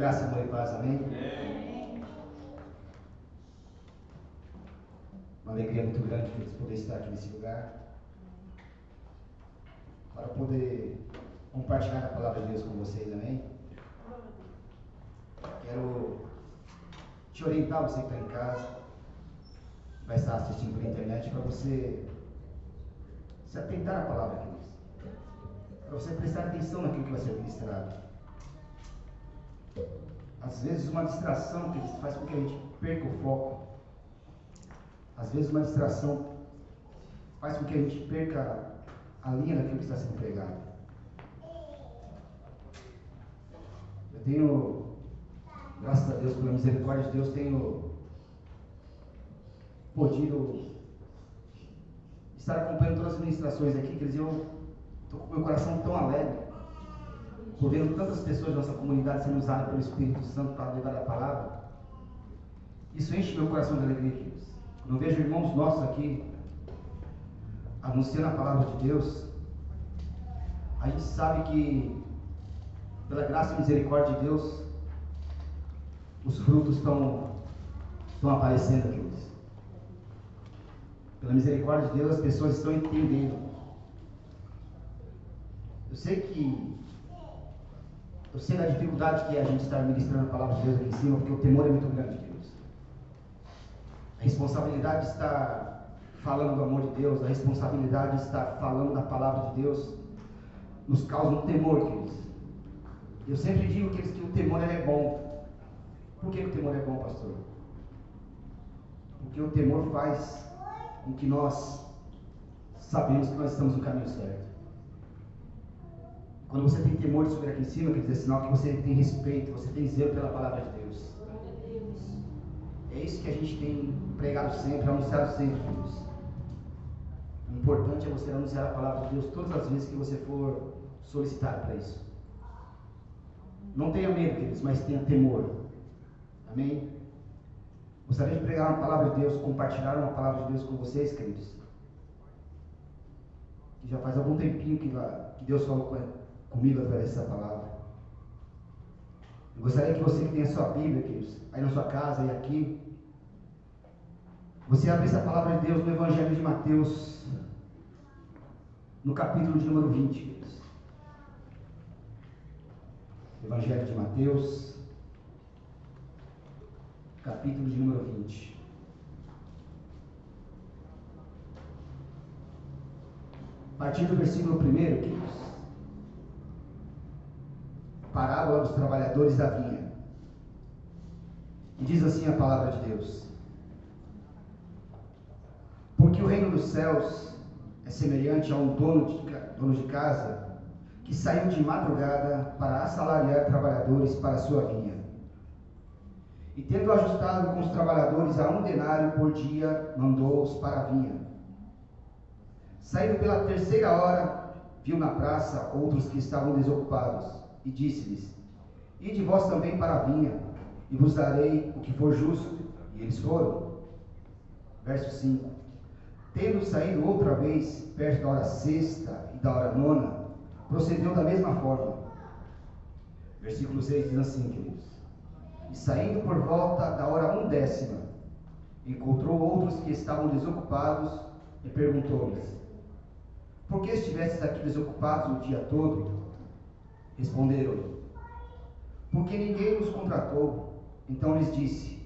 Graça, amor e paz, amém? amém? Uma alegria muito grande poder estar aqui nesse lugar. Para poder compartilhar a palavra de Deus com vocês, amém? Quero te orientar, você que está em casa, vai estar assistindo pela internet, para você se atentar à palavra de Deus. Para você prestar atenção naquilo que vai ser ministrado. Às vezes uma distração que faz com que a gente perca o foco. Às vezes uma distração faz com que a gente perca a linha daquilo que está sendo pregado. Eu tenho, graças a Deus, pela misericórdia de Deus, tenho podido estar acompanhando todas as ministrações aqui, quer dizer, eu estou com meu coração tão alegre por vendo tantas pessoas da nossa comunidade sendo usadas pelo Espírito Santo para levar a palavra, isso enche meu coração de alegria, queridos. Eu vejo irmãos nossos aqui anunciando a palavra de Deus, a gente sabe que, pela graça e misericórdia de Deus, os frutos estão, estão aparecendo, queridos. Pela misericórdia de Deus, as pessoas estão entendendo. Eu sei que eu sei da dificuldade que é a gente estar ministrando a palavra de Deus aqui em cima, porque o temor é muito grande, Deus. A responsabilidade de estar falando do amor de Deus, a responsabilidade de estar falando da palavra de Deus, nos causa um temor, queridos. Eu sempre digo que, que o temor é bom. Por que o temor é bom, pastor? Porque o temor faz com que nós sabemos que nós estamos no caminho certo. Quando você tem temor de subir aqui em cima, quer dizer, sinal que você tem respeito, você tem zelo pela palavra de Deus. É isso que a gente tem pregado sempre, anunciado sempre, queridos. O importante é você anunciar a palavra de Deus todas as vezes que você for solicitado para isso. Não tenha medo, queridos, mas tenha temor. Amém? Gostaria de pregar uma palavra de Deus, compartilhar uma palavra de Deus com vocês, queridos. Que já faz algum tempinho que, que Deus falou com comigo através dessa palavra. Eu gostaria que você que tem a sua Bíblia, queridos, aí na sua casa e aqui, você abrisse a palavra de Deus no Evangelho de Mateus, no capítulo de número 20, queridos. Evangelho de Mateus, capítulo de número 20. A partir do versículo 1, queridos parábola dos trabalhadores da vinha. E diz assim a palavra de Deus: Porque o reino dos céus é semelhante a um dono de, dono de casa que saiu de madrugada para assalariar trabalhadores para sua vinha. E tendo ajustado com os trabalhadores a um denário por dia, mandou-os para a vinha. Saindo pela terceira hora, viu na praça outros que estavam desocupados e disse-lhes: Ide vós também para a vinha, e vos darei o que for justo. E eles foram. Verso 5: Tendo saído outra vez, perto da hora sexta e da hora nona, procedeu da mesma forma. Versículo 6 diz assim, queridos: E saindo por volta da hora undécima, encontrou outros que estavam desocupados e perguntou-lhes: Por que estivestes aqui desocupados o dia todo? Responderam-lhe: Porque ninguém nos contratou. Então lhes disse: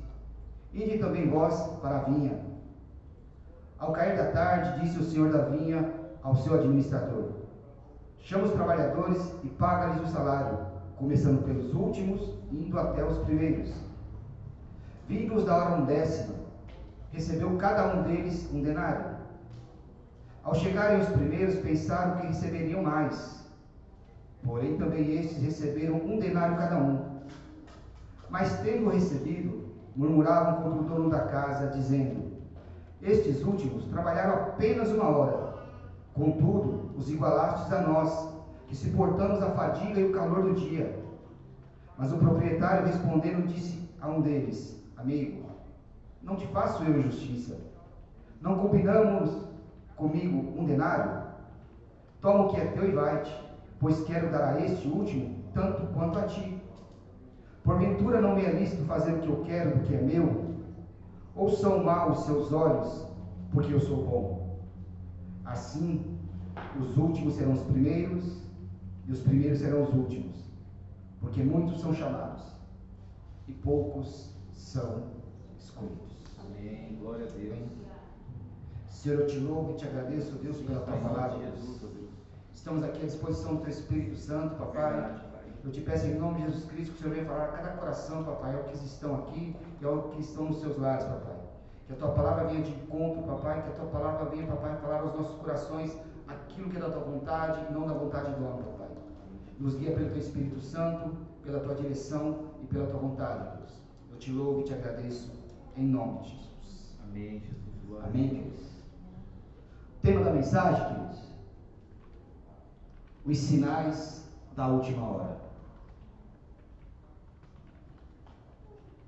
Ide também vós para a vinha. Ao cair da tarde, disse o senhor da vinha ao seu administrador: Chama os trabalhadores e paga-lhes o salário, começando pelos últimos indo até os primeiros. Vindos da hora undécima, recebeu cada um deles um denário. Ao chegarem os primeiros, pensaram que receberiam mais Porém, também estes receberam um denário cada um. Mas, tendo recebido, murmuravam contra o dono da casa, dizendo: Estes últimos trabalharam apenas uma hora. Contudo, os igualastes a nós, que suportamos a fadiga e o calor do dia. Mas o proprietário, respondendo, disse a um deles: Amigo, não te faço eu justiça. Não combinamos comigo um denário? Toma o que é teu e vai-te pois quero dar a este último tanto quanto a ti. Porventura não me é lícito fazer o que eu quero do que é meu? Ou são maus seus olhos, porque eu sou bom? Assim, os últimos serão os primeiros, e os primeiros serão os últimos, porque muitos são chamados, e poucos são escolhidos. Amém. Glória a Deus. Senhor, eu te louvo e te agradeço, Deus, pela tua palavra. Jesus. Estamos aqui à disposição do teu Espírito Santo, papai. Eu te peço em nome de Jesus Cristo que o Senhor venha falar a cada coração, papai, ao que estão aqui e ao que estão nos seus lares, papai. Que a tua palavra venha de encontro, papai, que a tua palavra venha, papai, falar aos nossos corações aquilo que é da tua vontade e não da vontade do homem, papai. Nos guia pelo teu Espírito Santo, pela tua direção e pela tua vontade, Deus. Eu te louvo e te agradeço em nome de Jesus. Amém, Jesus. Amém, queridos. Tema da mensagem, queridos. Os sinais da última hora.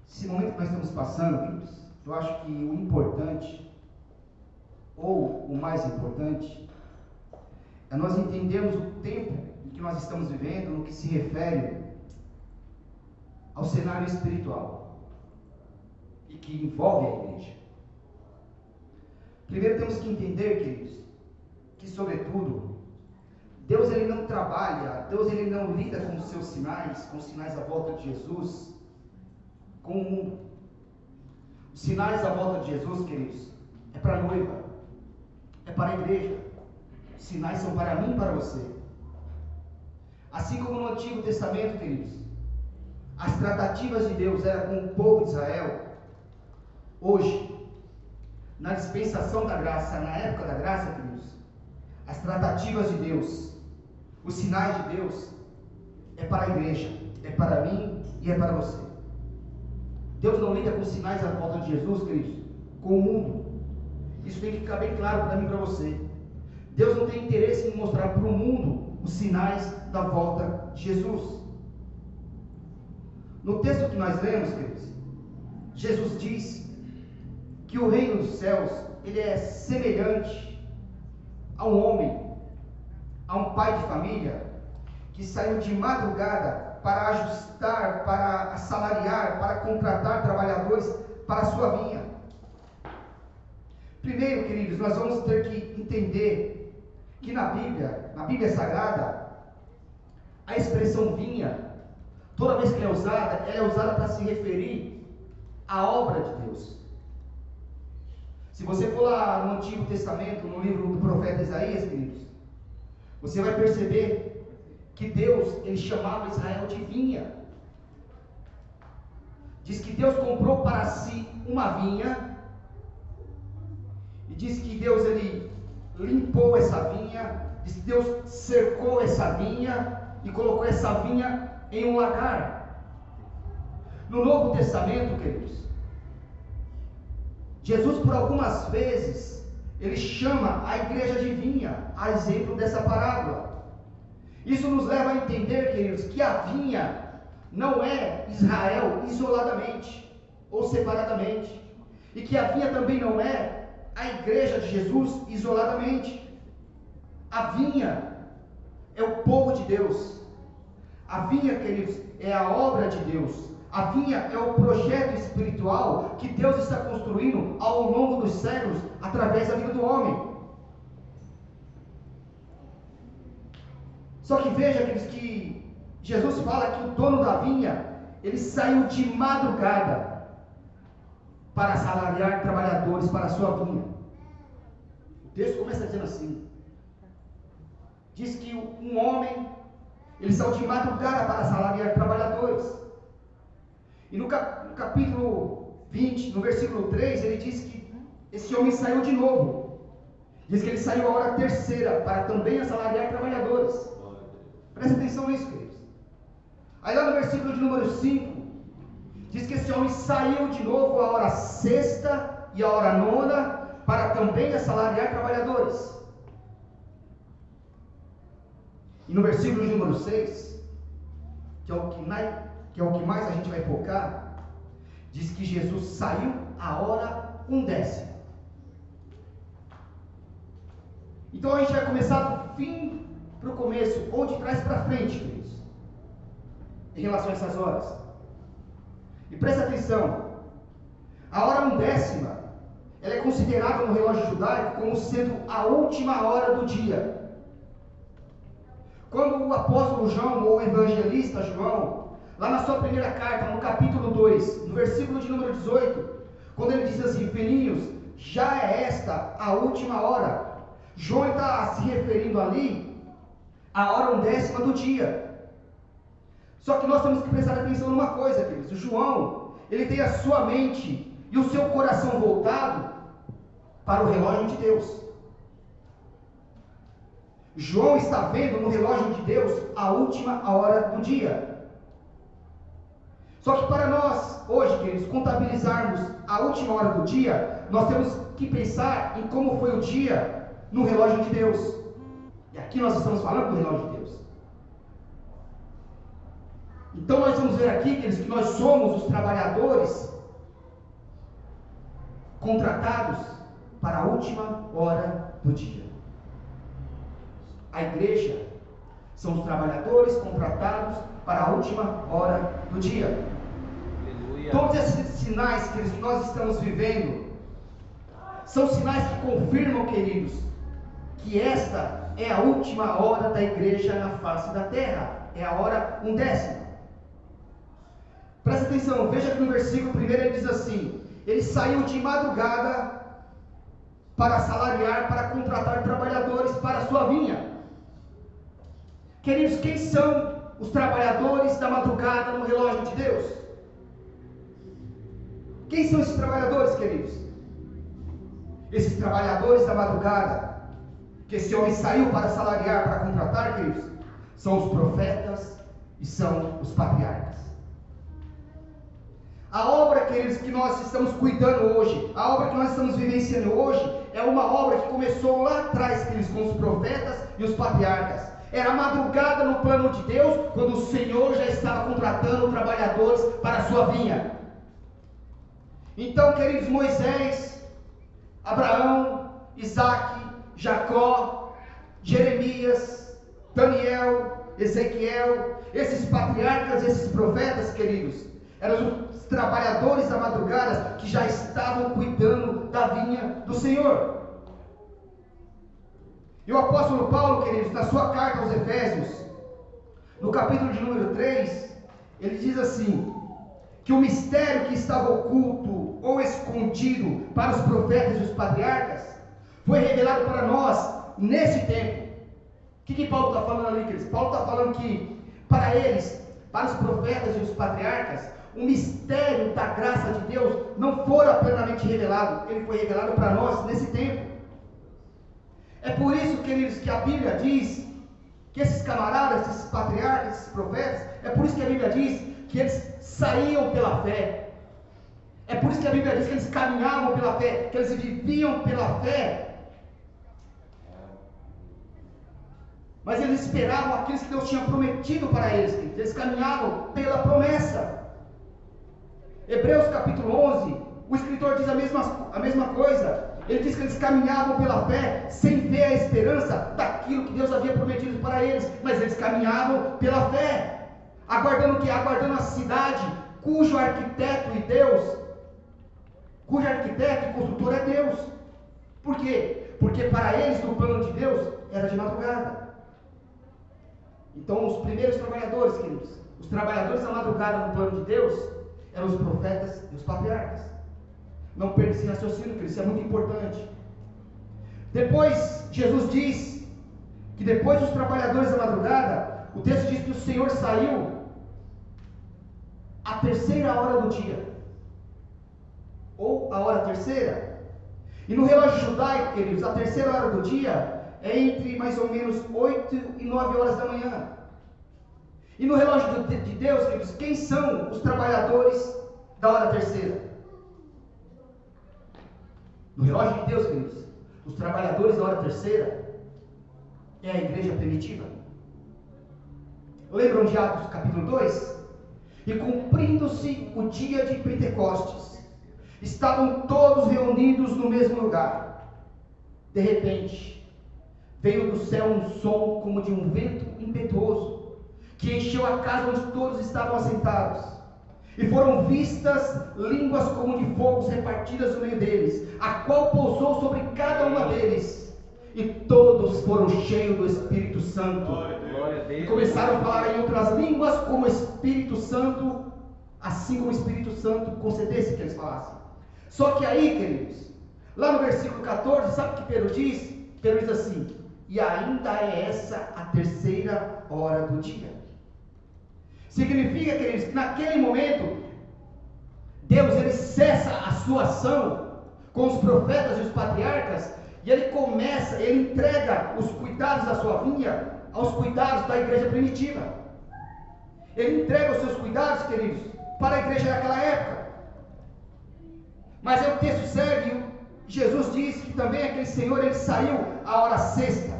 Esse momento que nós estamos passando, eu acho que o importante, ou o mais importante, é nós entendermos o tempo em que nós estamos vivendo no que se refere ao cenário espiritual e que envolve a igreja. Primeiro temos que entender, queridos, que sobretudo Deus ele não trabalha, Deus ele não lida com os seus sinais, com os sinais da volta de Jesus, com. Os sinais da volta de Jesus, queridos, é para a noiva, é para a igreja. Os sinais são para mim e para você. Assim como no Antigo Testamento, queridos, as tratativas de Deus eram com o povo de Israel. Hoje, na dispensação da graça, na época da graça, queridos, as tratativas de Deus, os sinais de Deus, é para a igreja, é para mim e é para você. Deus não lida com sinais da volta de Jesus, queridos, com o mundo. Isso tem que ficar bem claro para mim e para você. Deus não tem interesse em mostrar para o mundo os sinais da volta de Jesus. No texto que nós lemos, queridos, Jesus diz que o reino dos céus ele é semelhante a um homem, a um pai de família que saiu de madrugada para ajustar, para assalariar, para contratar trabalhadores para a sua vinha. Primeiro, queridos, nós vamos ter que entender que na Bíblia, na Bíblia Sagrada, a expressão vinha, toda vez que é usada, ela é usada para se referir à obra de Deus. Se você for lá no Antigo Testamento, no livro do profeta Isaías, queridos, você vai perceber que Deus, ele chamava Israel de vinha. Diz que Deus comprou para si uma vinha, e diz que Deus, ele limpou essa vinha, diz que Deus cercou essa vinha e colocou essa vinha em um lagar. No Novo Testamento, queridos, Jesus por algumas vezes ele chama a igreja de vinha, a exemplo dessa parábola. Isso nos leva a entender, queridos, que a vinha não é Israel isoladamente ou separadamente, e que a vinha também não é a igreja de Jesus isoladamente. A vinha é o povo de Deus. A vinha, queridos, é a obra de Deus. A vinha é o projeto espiritual que Deus está construindo ao longo dos séculos através da vida do homem. Só que veja, queridos, que Jesus fala que o dono da vinha, ele saiu de madrugada para salariar trabalhadores para a sua vinha. O texto começa dizendo assim: diz que um homem ele saiu de madrugada para salariar trabalhadores. E no, cap, no capítulo 20, no versículo 3, ele diz que esse homem saiu de novo. Diz que ele saiu a hora terceira para também assalariar trabalhadores. Presta atenção nisso, queridos. Aí lá no versículo de número 5, Diz que esse homem saiu de novo a hora sexta e a hora nona para também assalariar trabalhadores. E no versículo de número 6, que é o que, que, é o que mais a gente vai focar, diz que Jesus saiu a hora undécima. Então a gente vai começar do fim para o começo, ou de trás para frente, queridos, em relação a essas horas. E presta atenção, a hora undécima, ela é considerada no relógio judaico como sendo a última hora do dia. Quando o apóstolo João, ou o evangelista João, lá na sua primeira carta, no capítulo 2, no versículo de número 18, quando ele diz assim: Filhinhos, já é esta a última hora. João está se referindo ali à hora undécima do dia. Só que nós temos que prestar atenção numa coisa, queridos. O João, ele tem a sua mente e o seu coração voltado para o relógio de Deus. João está vendo no relógio de Deus a última hora do dia. Só que para nós, hoje, queridos, contabilizarmos a última hora do dia, nós temos que pensar em como foi o dia no relógio de Deus. E aqui nós estamos falando do relógio de Deus. Então nós vamos ver aqui, queridos, que nós somos os trabalhadores contratados para a última hora do dia. A igreja são os trabalhadores contratados para a última hora do dia. Todos esses sinais que nós estamos vivendo são sinais que confirmam, queridos, que esta é a última hora da igreja na face da terra. É a hora undécima. Presta atenção, veja que no versículo primeiro ele diz assim: Ele saiu de madrugada para salariar, para contratar trabalhadores para a sua vinha. Queridos, quem são os trabalhadores da madrugada no relógio de Deus? Quem são esses trabalhadores, queridos? Esses trabalhadores da madrugada, que esse homem saiu para salariar, para contratar, queridos, são os profetas e são os patriarcas. A obra, queridos, que nós estamos cuidando hoje, a obra que nós estamos vivenciando hoje, é uma obra que começou lá atrás, queridos, com os profetas e os patriarcas. Era madrugada no plano de Deus, quando o Senhor já estava contratando trabalhadores para a sua vinha. Então, queridos, Moisés, Abraão, Isaac, Jacó, Jeremias, Daniel, Ezequiel, esses patriarcas, esses profetas, queridos, eram os trabalhadores da madrugada que já estavam cuidando da vinha do Senhor. E o apóstolo Paulo, queridos, na sua carta aos Efésios, no capítulo de número 3, ele diz assim: que o mistério que estava oculto ou escondido para os profetas e os patriarcas foi revelado para nós nesse tempo. O que, que Paulo está falando ali, queridos? Paulo está falando que para eles, para os profetas e os patriarcas, o mistério da graça de Deus não fora plenamente revelado, ele foi revelado para nós nesse tempo. É por isso, queridos, que a Bíblia diz que esses camaradas, esses patriarcas, esses profetas, é por isso que a Bíblia diz que eles saíam pela fé. É por isso que a Bíblia diz que eles caminhavam pela fé, que eles viviam pela fé. Mas eles esperavam aquilo que Deus tinha prometido para eles. Eles caminhavam pela promessa. Hebreus capítulo 11, o escritor diz a mesma, a mesma coisa. Ele diz que eles caminhavam pela fé, sem ver a esperança daquilo que Deus havia prometido para eles, mas eles caminhavam pela fé. Aguardando que? Aguardando a cidade cujo arquiteto e Deus, cujo arquiteto e construtor é Deus. Por quê? Porque para eles, no plano de Deus, era de madrugada. Então, os primeiros trabalhadores, queridos, os trabalhadores da madrugada no plano de Deus, eram os profetas e os patriarcas. Não perca esse raciocínio, queridos, isso é muito importante. Depois, Jesus diz que depois dos trabalhadores da madrugada, o texto diz que o Senhor saiu a terceira hora do dia, ou a hora terceira. E no relógio judaico, queridos, a terceira hora do dia é entre mais ou menos 8 e 9 horas da manhã. E no relógio de Deus, queridos, quem são os trabalhadores da hora terceira? No relógio de Deus, queridos, os trabalhadores da hora terceira é a igreja primitiva. Lembram de Atos capítulo 2? E cumprindo-se o dia de Pentecostes, estavam todos reunidos no mesmo lugar. De repente, veio do céu um som como de um vento impetuoso, que encheu a casa onde todos estavam assentados. E foram vistas línguas como de fogo repartidas no meio deles, a qual pousou sobre cada uma deles. E todos foram cheios do Espírito Santo. E começaram a falar em outras línguas, como o Espírito Santo, assim como o Espírito Santo concedesse que eles falassem. Só que aí, queridos, lá no versículo 14, sabe o que Pedro diz? Pedro diz assim: E ainda é essa a terceira hora do dia. Significa, queridos, que naquele momento, Deus ele cessa a sua ação com os profetas e os patriarcas, e ele começa, ele entrega os cuidados da sua vinha aos cuidados da igreja primitiva. Ele entrega os seus cuidados, queridos, para a igreja daquela época. Mas aí o texto segue, Jesus diz que também aquele Senhor, ele saiu à hora sexta.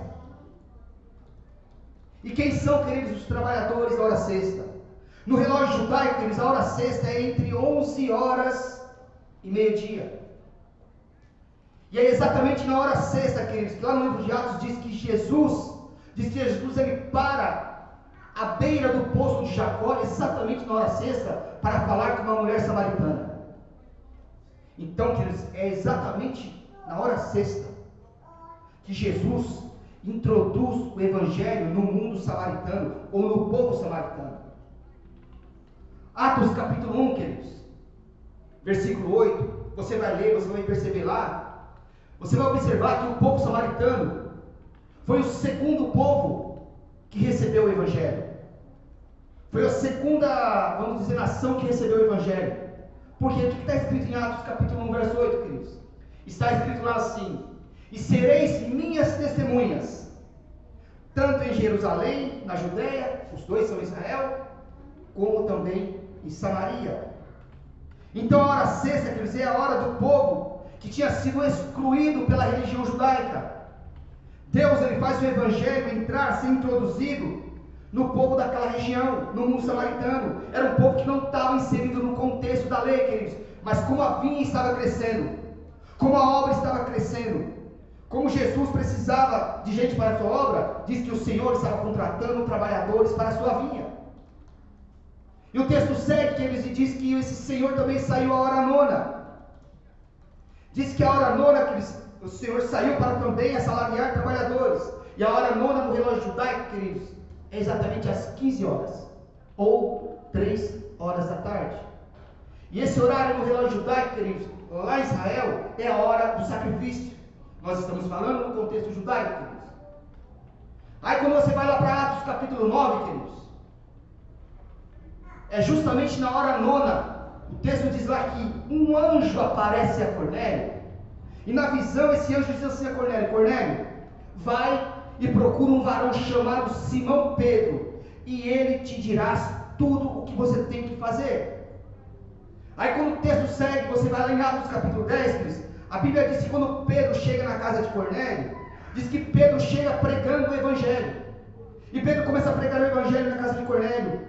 E quem são, queridos, os trabalhadores da hora sexta? No relógio judaico, eles, a hora sexta é entre 11 horas e meio-dia. E é exatamente na hora sexta, queridos, que lá no livro de Atos diz que Jesus, diz que Jesus ele para à beira do poço de Jacó, exatamente na hora sexta, para falar com uma mulher samaritana. Então, queridos, é exatamente na hora sexta que Jesus introduz o evangelho no mundo samaritano ou no povo samaritano. Atos capítulo 1, queridos, versículo 8, você vai ler, você vai perceber lá, você vai observar que o povo samaritano foi o segundo povo que recebeu o Evangelho. Foi a segunda, vamos dizer, nação que recebeu o Evangelho. Porque o que está escrito em Atos capítulo 1, verso 8, queridos? Está escrito lá assim: E sereis minhas testemunhas, tanto em Jerusalém, na Judéia, os dois são Israel, como também em Samaria. Então a hora sexta, quer dizer, é a hora do povo que tinha sido excluído pela religião judaica. Deus ele faz o evangelho entrar, ser introduzido no povo daquela região, no mundo samaritano. Era um povo que não estava inserido no contexto da lei, queridos. Mas como a vinha estava crescendo, como a obra estava crescendo, como Jesus precisava de gente para a sua obra, diz que o Senhor estava contratando trabalhadores para a sua vinha. E o texto segue que eles diz que esse Senhor também saiu a hora nona. Diz que a hora nona que eles, o Senhor saiu para também assalariar trabalhadores. E a hora nona no relógio judaico, queridos, exatamente às 15 horas. Ou 3 horas da tarde. E esse horário no relógio judaico, queridos, lá em Israel, é a hora do sacrifício. Nós estamos falando no contexto judaico, queridos. Aí quando você vai lá para Atos capítulo 9, queridos, é justamente na hora nona. O texto diz lá que um anjo aparece a Cornélio. E na visão esse anjo diz assim a Cornélio: Cornélio, vai e procura um varão chamado Simão Pedro, e ele te dirá tudo o que você tem que fazer. Aí quando o texto segue, você vai lá em Atos capítulo 10, a Bíblia diz que quando Pedro chega na casa de Cornélio, diz que Pedro chega pregando o Evangelho. E Pedro começa a pregar o Evangelho na casa de Cornélio.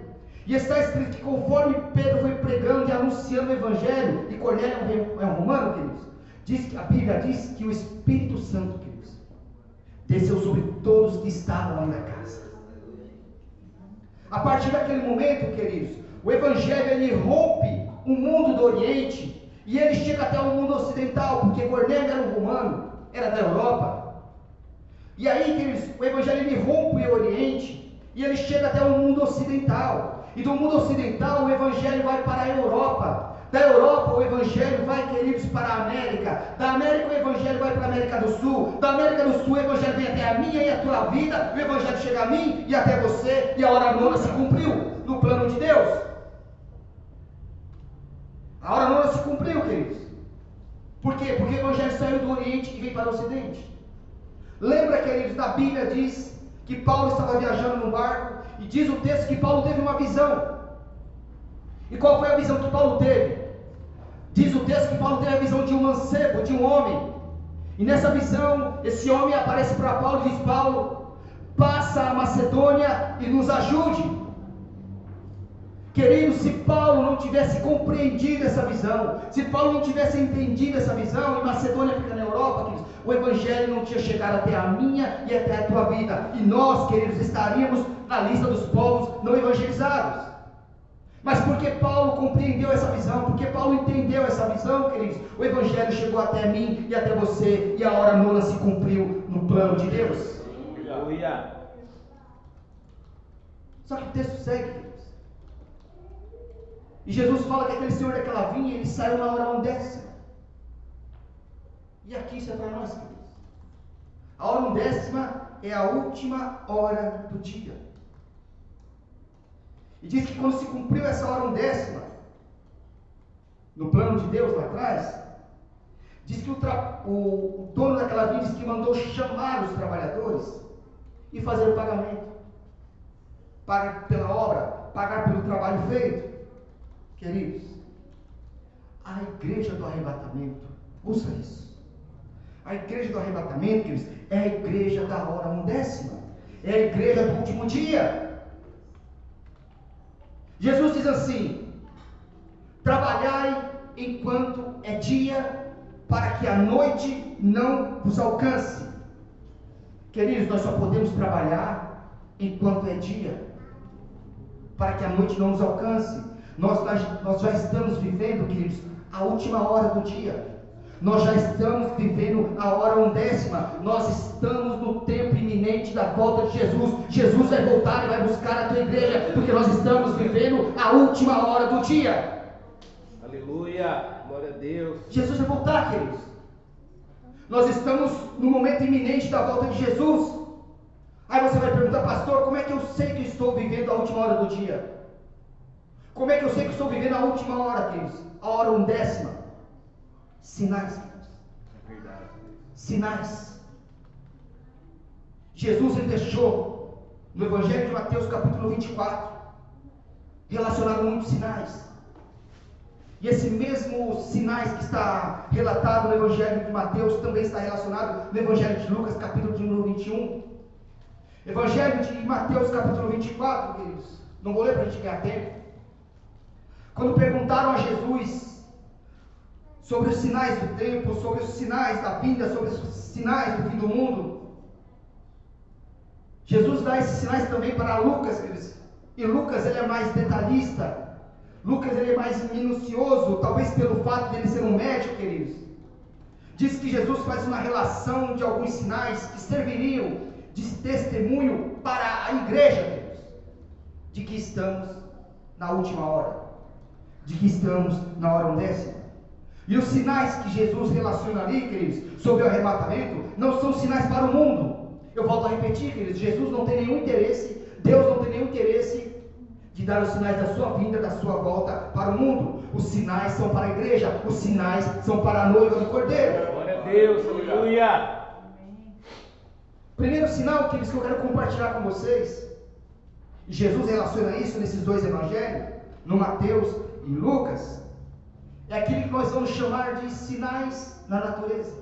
E está escrito que conforme Pedro foi pregando e anunciando o Evangelho, e Cornélio é um romano, queridos, diz, a Bíblia diz que o Espírito Santo, desceu sobre todos que estavam ali na casa. A partir daquele momento, queridos, o Evangelho ele rompe o mundo do Oriente e ele chega até o mundo ocidental, porque Cornélio era um romano, era da Europa. E aí, queridos, o Evangelho ele rompe o Oriente e ele chega até o mundo ocidental. E do mundo ocidental o evangelho vai para a Europa. Da Europa o evangelho vai, queridos, para a América. Da América o evangelho vai para a América do Sul. Da América do Sul o evangelho vem até a minha e a tua vida. O evangelho chega a mim e até você. E a hora nona se cumpriu no plano de Deus. A hora nona se cumpriu, queridos. Por quê? Porque o evangelho saiu do Oriente e veio para o Ocidente. Lembra, queridos, da Bíblia diz que Paulo estava viajando num barco e diz o texto que Paulo teve uma visão. E qual foi a visão que Paulo teve? Diz o texto que Paulo teve a visão de um mancebo, de um homem. E nessa visão, esse homem aparece para Paulo e diz: Paulo, passa a Macedônia e nos ajude. Querido, se Paulo não tivesse compreendido essa visão, se Paulo não tivesse entendido essa visão, e Macedônia fica na Europa, queridos, o Evangelho não tinha chegado até a minha e até a tua vida. E nós, queridos, estaríamos na lista dos povos não evangelizados. Mas porque Paulo compreendeu visão, queridos, o Evangelho chegou até mim e até você, e a hora nona se cumpriu no plano de Deus. Aleluia. Só que o texto segue, queridos. E Jesus fala que aquele senhor daquela vinha, ele saiu na hora undécima. E aqui isso é para nós, queridos. A hora undécima é a última hora do dia. E diz que quando se cumpriu essa hora undécima, no plano de Deus lá atrás, diz que o, o, dono daquela vinha diz que mandou chamar os trabalhadores e fazer o pagamento. Pagar pela obra, pagar pelo trabalho feito. Queridos, a igreja do arrebatamento, ouça isso. A igreja do arrebatamento, queridos, é a igreja da hora undécima. É a igreja do último dia. Jesus diz assim: Trabalhai enquanto é dia, para que a noite não vos alcance. Queridos, nós só podemos trabalhar enquanto é dia, para que a noite não nos alcance. Nós, nós já estamos vivendo, queridos, a última hora do dia. Nós já estamos vivendo a hora undécima. Nós estamos no tempo iminente da volta de Jesus. Jesus vai voltar e vai buscar a tua igreja, porque nós estamos vivendo a última hora do dia. Aleluia. Glória a Deus. Jesus vai voltar, queridos. Nós estamos no momento iminente da volta de Jesus. Aí você vai perguntar, pastor, como é que eu sei que estou vivendo a última hora do dia? Como é que eu sei que estou vivendo a última hora, queridos? A hora undécima. Sinais, queridos. É verdade. Sinais. Jesus ele deixou no Evangelho de Mateus, capítulo 24, relacionado a muitos sinais. E esse mesmo sinais que está relatado no Evangelho de Mateus também está relacionado no Evangelho de Lucas, capítulo de número 21. Evangelho de Mateus, capítulo 24, queridos. Não vou ler para a gente ganhar tempo. Quando perguntaram a Jesus sobre os sinais do tempo, sobre os sinais da vinda, sobre os sinais do fim do mundo, Jesus dá esses sinais também para Lucas, queridos. E Lucas ele é mais detalhista. Lucas ele é mais minucioso, talvez pelo fato de ele ser um médico, queridos. Diz que Jesus faz uma relação de alguns sinais que serviriam de testemunho para a igreja, queridos, de que estamos na última hora de que estamos na hora undécima. E os sinais que Jesus relaciona ali, queridos, sobre o arrebatamento, não são sinais para o mundo. Eu volto a repetir, queridos, Jesus não tem nenhum interesse, Deus não tem nenhum interesse de dar os sinais da sua vinda, da sua volta para o mundo. Os sinais são para a igreja, os sinais são para a noiva do Cordeiro. Glória a Deus, aleluia. Primeiro sinal, queridos, que eu quero compartilhar com vocês, e Jesus relaciona isso nesses dois evangelhos, no Mateus em Lucas, é aquilo que nós vamos chamar de sinais na natureza.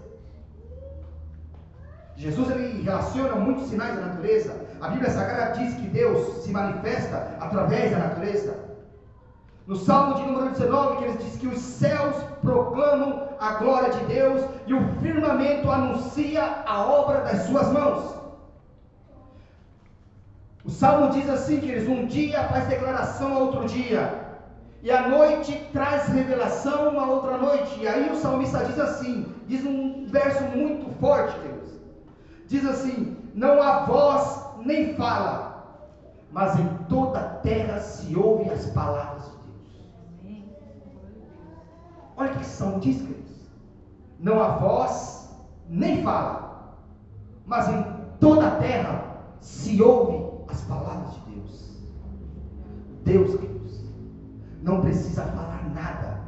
Jesus ele relaciona muitos sinais da natureza. A Bíblia Sagrada diz que Deus se manifesta através da natureza. No Salmo de número 19, que ele diz que os céus proclamam a glória de Deus e o firmamento anuncia a obra das suas mãos. O Salmo diz assim, que um dia faz declaração a outro dia, e a noite traz revelação a outra noite. E aí o salmista diz assim: diz um verso muito forte, Deus. Diz assim: Não há voz nem fala, mas em toda a terra se ouvem as palavras de Deus. Olha que salmo diz, queridos. Não há voz nem fala, mas em toda a terra se ouve as palavras de Deus. Deus, queridos não precisa falar nada.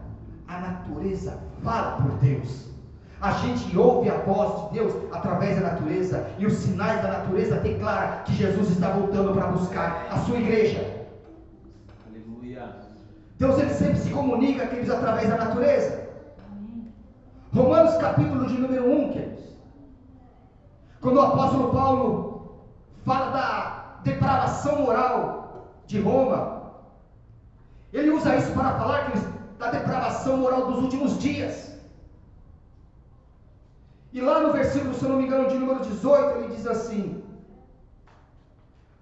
A natureza fala por Deus. A gente ouve a voz de Deus através da natureza e os sinais da natureza declaram que Jesus está voltando para buscar a sua igreja. Aleluia. Deus ele sempre se comunica, queridos, através da natureza. Romanos capítulo de número 1, queridos. Quando o apóstolo Paulo fala da depravação moral de Roma, usa isso para falar da depravação moral dos últimos dias. E lá no versículo, se eu não me engano, de número 18, ele diz assim: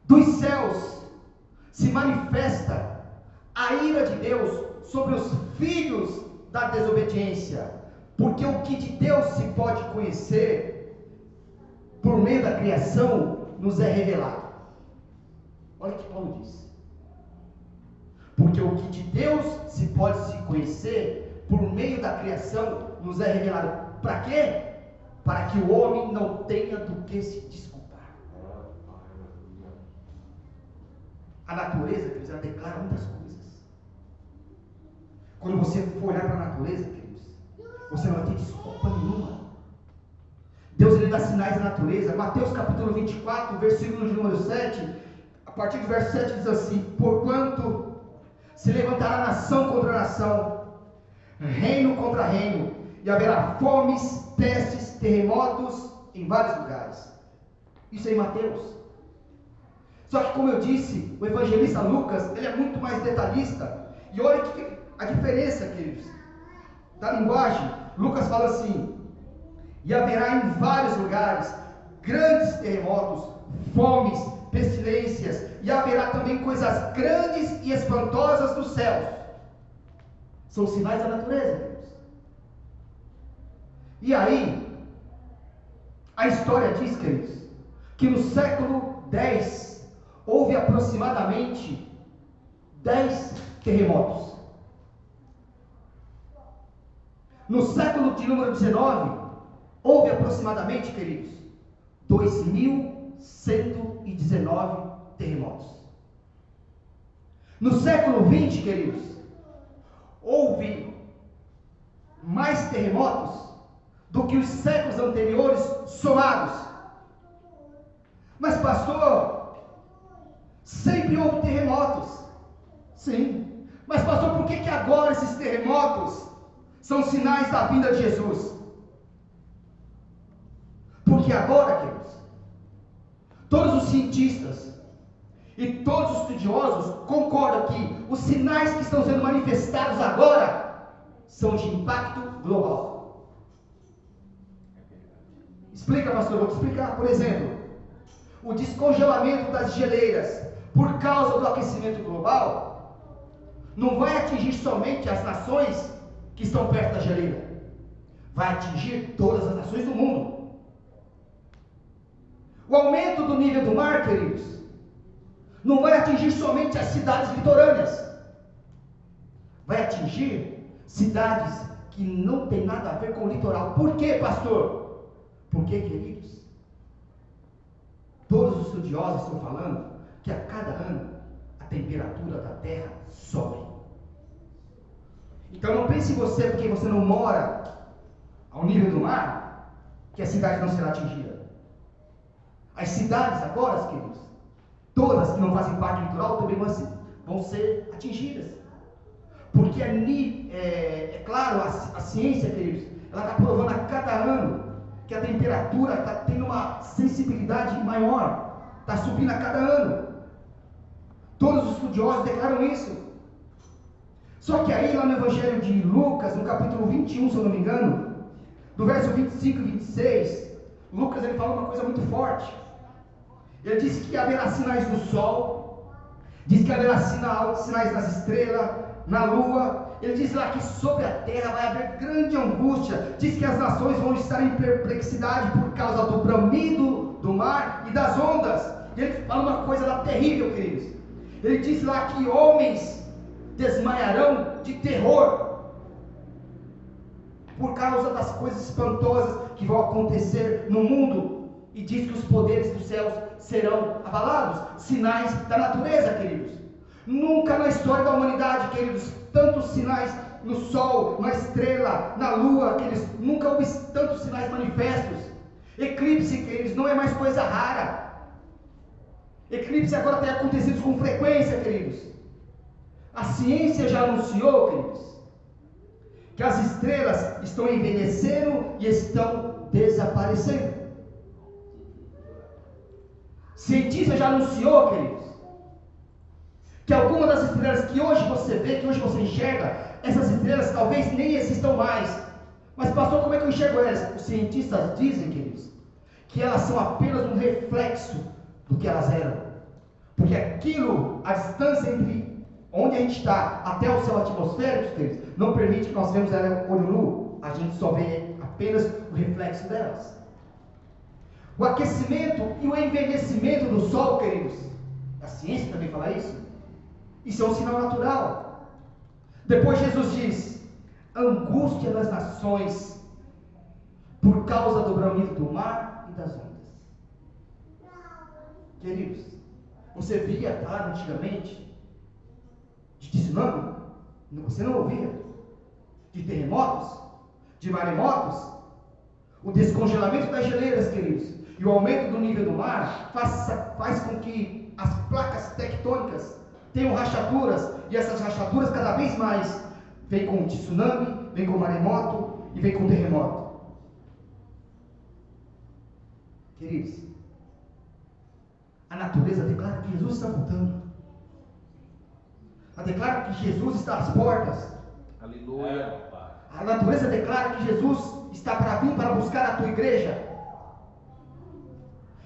Dos céus se manifesta a ira de Deus sobre os filhos da desobediência, porque o que de Deus se pode conhecer por meio da criação nos é revelado. Olha o que Paulo diz. Porque o que de Deus se pode se conhecer por meio da criação nos é revelado. Para quê? Para que o homem não tenha do que se desculpar. A natureza, queridos, ela declara muitas coisas. Quando você for olhar para a natureza, queridos, você não vai ter desculpa nenhuma. Deus ele dá sinais da natureza. Mateus capítulo 24, versículo de número 7, a partir do verso 7 diz assim: Porquanto se levantará nação contra nação, reino contra reino, e haverá fomes, pestes, terremotos em vários lugares. Isso é em Mateus. Só que, como eu disse, o evangelista Lucas, ele é muito mais detalhista. E olha que, a diferença, queridos, da linguagem. Lucas fala assim: e haverá em vários lugares grandes terremotos, fomes, pestilências, e haverá também coisas grandes e espantosas dos céus. São sinais da natureza, queridos. E aí, a história diz, queridos, que no século 10 houve aproximadamente 10 terremotos. No século de número 19, houve aproximadamente, queridos, 2.119 terremotos. No século 20, queridos, houve mais terremotos do que os séculos anteriores somados. Mas, pastor, Sempre houve terremotos. Sim. Mas, pastor, por que, que agora esses terremotos são sinais da vinda de Jesus? Porque agora, queridos, todos os cientistas e todos os estudiosos concordam que os sinais que estão sendo manifestados agora são de impacto global. Explica, pastor, vou te explicar. Por exemplo, o descongelamento das geleiras por causa do aquecimento global, não vai atingir somente as nações que estão perto da geleira, vai atingir todas as nações do mundo. O aumento do nível do mar, queridos, não vai atingir somente as cidades litorâneas, vai atingir cidades que não tem nada a ver com o litoral. Por quê, pastor? Porque, queridos, todos os estudiosos estão falando que a cada ano a temperatura da Terra sobe. Então não pense você, porque você não mora ao nível do mar, que a cidade não será atingida. As cidades agora, queridos, todas que não fazem parte do litoral também vão ser, vão ser atingidas. Porque é, é, é claro, a, a, ciência, queridos, ela está provando a cada ano que a temperatura está tendo uma sensibilidade maior, está subindo a cada ano. Todos os estudiosos declaram isso. Só que aí, lá no Evangelho de Lucas, no capítulo 21, se eu não me engano, do verso 25 e 26, Lucas ele fala uma coisa muito forte. Ele disse que haverá sinais no sol, diz que haverá sinal, sinais nas estrelas, na lua. Ele diz lá que sobre a terra vai haver grande angústia. Diz que as nações vão estar em perplexidade por causa do bramido do mar e das ondas. E ele fala uma coisa lá terrível, queridos. Ele diz lá que homens desmaiarão de terror por causa das coisas espantosas que vão acontecer no mundo. E diz que os poderes dos céus serão abalados sinais da natureza, queridos. Nunca na história da humanidade, queridos, tantos sinais no sol, na estrela, na lua, queridos, nunca houve tantos sinais manifestos. Eclipse, queridos, não é mais coisa rara. Eclipse agora tem acontecido com frequência, queridos. A ciência já anunciou, queridos, que as estrelas estão envelhecendo e estão desaparecendo. Cientista já anunciou, queridos, que algumas das estrelas que hoje você vê, que hoje você enxerga, essas estrelas talvez nem existam mais. Mas, pastor, como é que eu enxergo elas? Os cientistas dizem, queridos, que elas são apenas um reflexo do que elas eram. Porque aquilo, a distância entre onde a gente está, até o céu atmosférico, queridos, não permite que nós vemos ela olho nu. A gente só vê apenas o reflexo delas. O aquecimento e o envelhecimento do sol, queridos, a ciência também fala isso. Isso é um sinal natural. Depois Jesus diz: angústia das nações por causa do bramido do mar e das ondas. Queridos, você via claro antigamente de tsunami? Você não ouvia? De terremotos? De maremotos? O descongelamento das geleiras, queridos, e o aumento do nível do mar faz, faz com que as placas tectônicas tenham rachaduras, e essas rachaduras cada vez mais vêm com tsunami, vem com maremoto e vem com terremoto. Queridos, a natureza declara que Jesus está voltando. Ela declara que Jesus está às portas. Aleluia. A natureza declara que Jesus está para vir para buscar a tua igreja.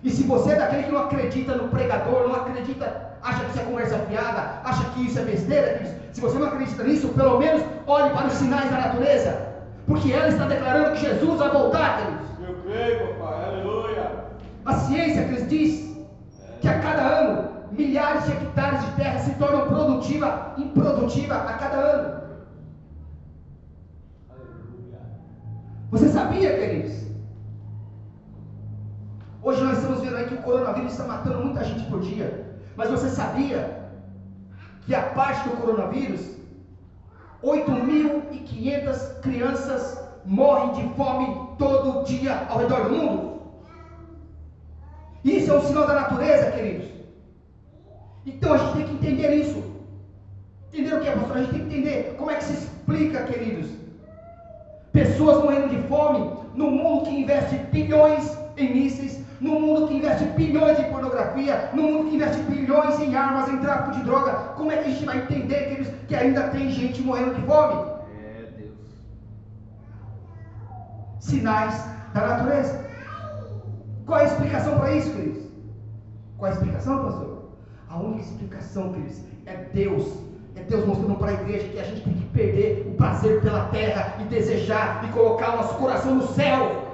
E se você é daquele que não acredita no pregador, não acredita, acha que isso é conversa fiada, acha que isso é besteira, se você não acredita nisso, pelo menos olhe para os sinais da natureza. Porque ela está declarando que Jesus vai voltar, queridos. Eu creio, papai, aleluia. A ciência, diz que a cada ano milhares de hectares de terra se tornam produtiva, improdutiva a cada ano. Você sabia, queridos? Hoje nós estamos vendo aí que o coronavírus está matando muita gente por dia. Mas você sabia que a parte do coronavírus, 8.500 crianças morrem de fome todo dia ao redor do mundo? Isso é um sinal da natureza, queridos. Então a gente tem que entender isso. Entender o que é, pastor? A gente tem que entender como é que se explica, queridos. Pessoas morrendo de fome no mundo que investe bilhões em mísseis, no mundo que investe bilhões em pornografia, no mundo que investe bilhões em armas, em tráfico de droga. Como é que a gente vai entender, queridos, que ainda tem gente morrendo de fome? É, Deus. Sinais da natureza. Qual é a explicação para isso, queridos? Qual é a explicação, pastor? A única explicação, queridos, é Deus. É Deus mostrando para a igreja que a gente tem que perder o prazer pela terra e desejar e colocar o nosso coração no céu.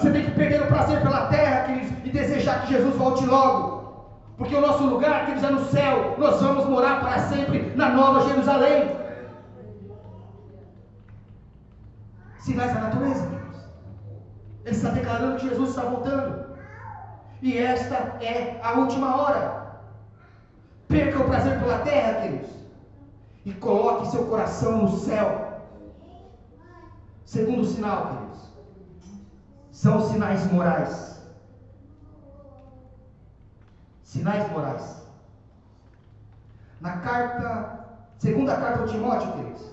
Você tem que perder o prazer pela terra, queridos, e desejar que Jesus volte logo. Porque o nosso lugar, queridos, é no céu. Nós vamos morar para sempre na Nova Jerusalém. Sinais da natureza, queridos. Ele está declarando que Jesus está voltando. E esta é a última hora. Perca o prazer pela terra, queridos. E coloque seu coração no céu. Segundo sinal, queridos são sinais morais. Sinais morais. Na carta, segunda carta ao Timóteo, queridos,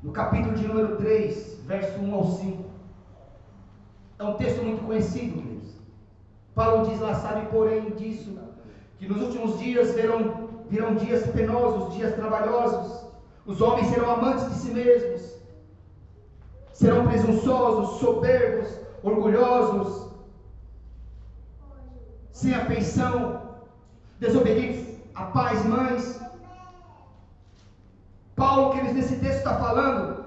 no capítulo de número 3, verso 1 ao 5. É um texto muito conhecido, queridos. Paulo diz lá, sabe, porém, disso, que nos últimos dias virão, virão dias penosos, dias trabalhosos. Os homens serão amantes de si mesmos serão presunçosos, soberbos, orgulhosos, sem afeição, desobedientes a pais mães. Paulo, que nesse texto está falando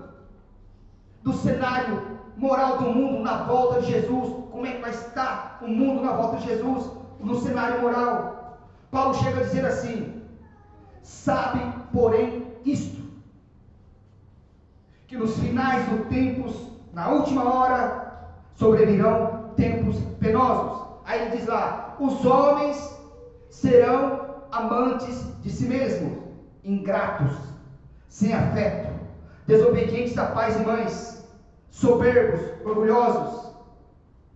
do cenário moral do mundo na volta de Jesus, como é que vai estar o mundo na volta de Jesus, no cenário moral. Paulo chega a dizer assim: sabe, porém, isto que nos finais dos tempos, na última hora, sobrevirão tempos penosos. Aí ele diz lá: os homens serão amantes de si mesmos, ingratos, sem afeto, desobedientes a pais e mães, soberbos, orgulhosos.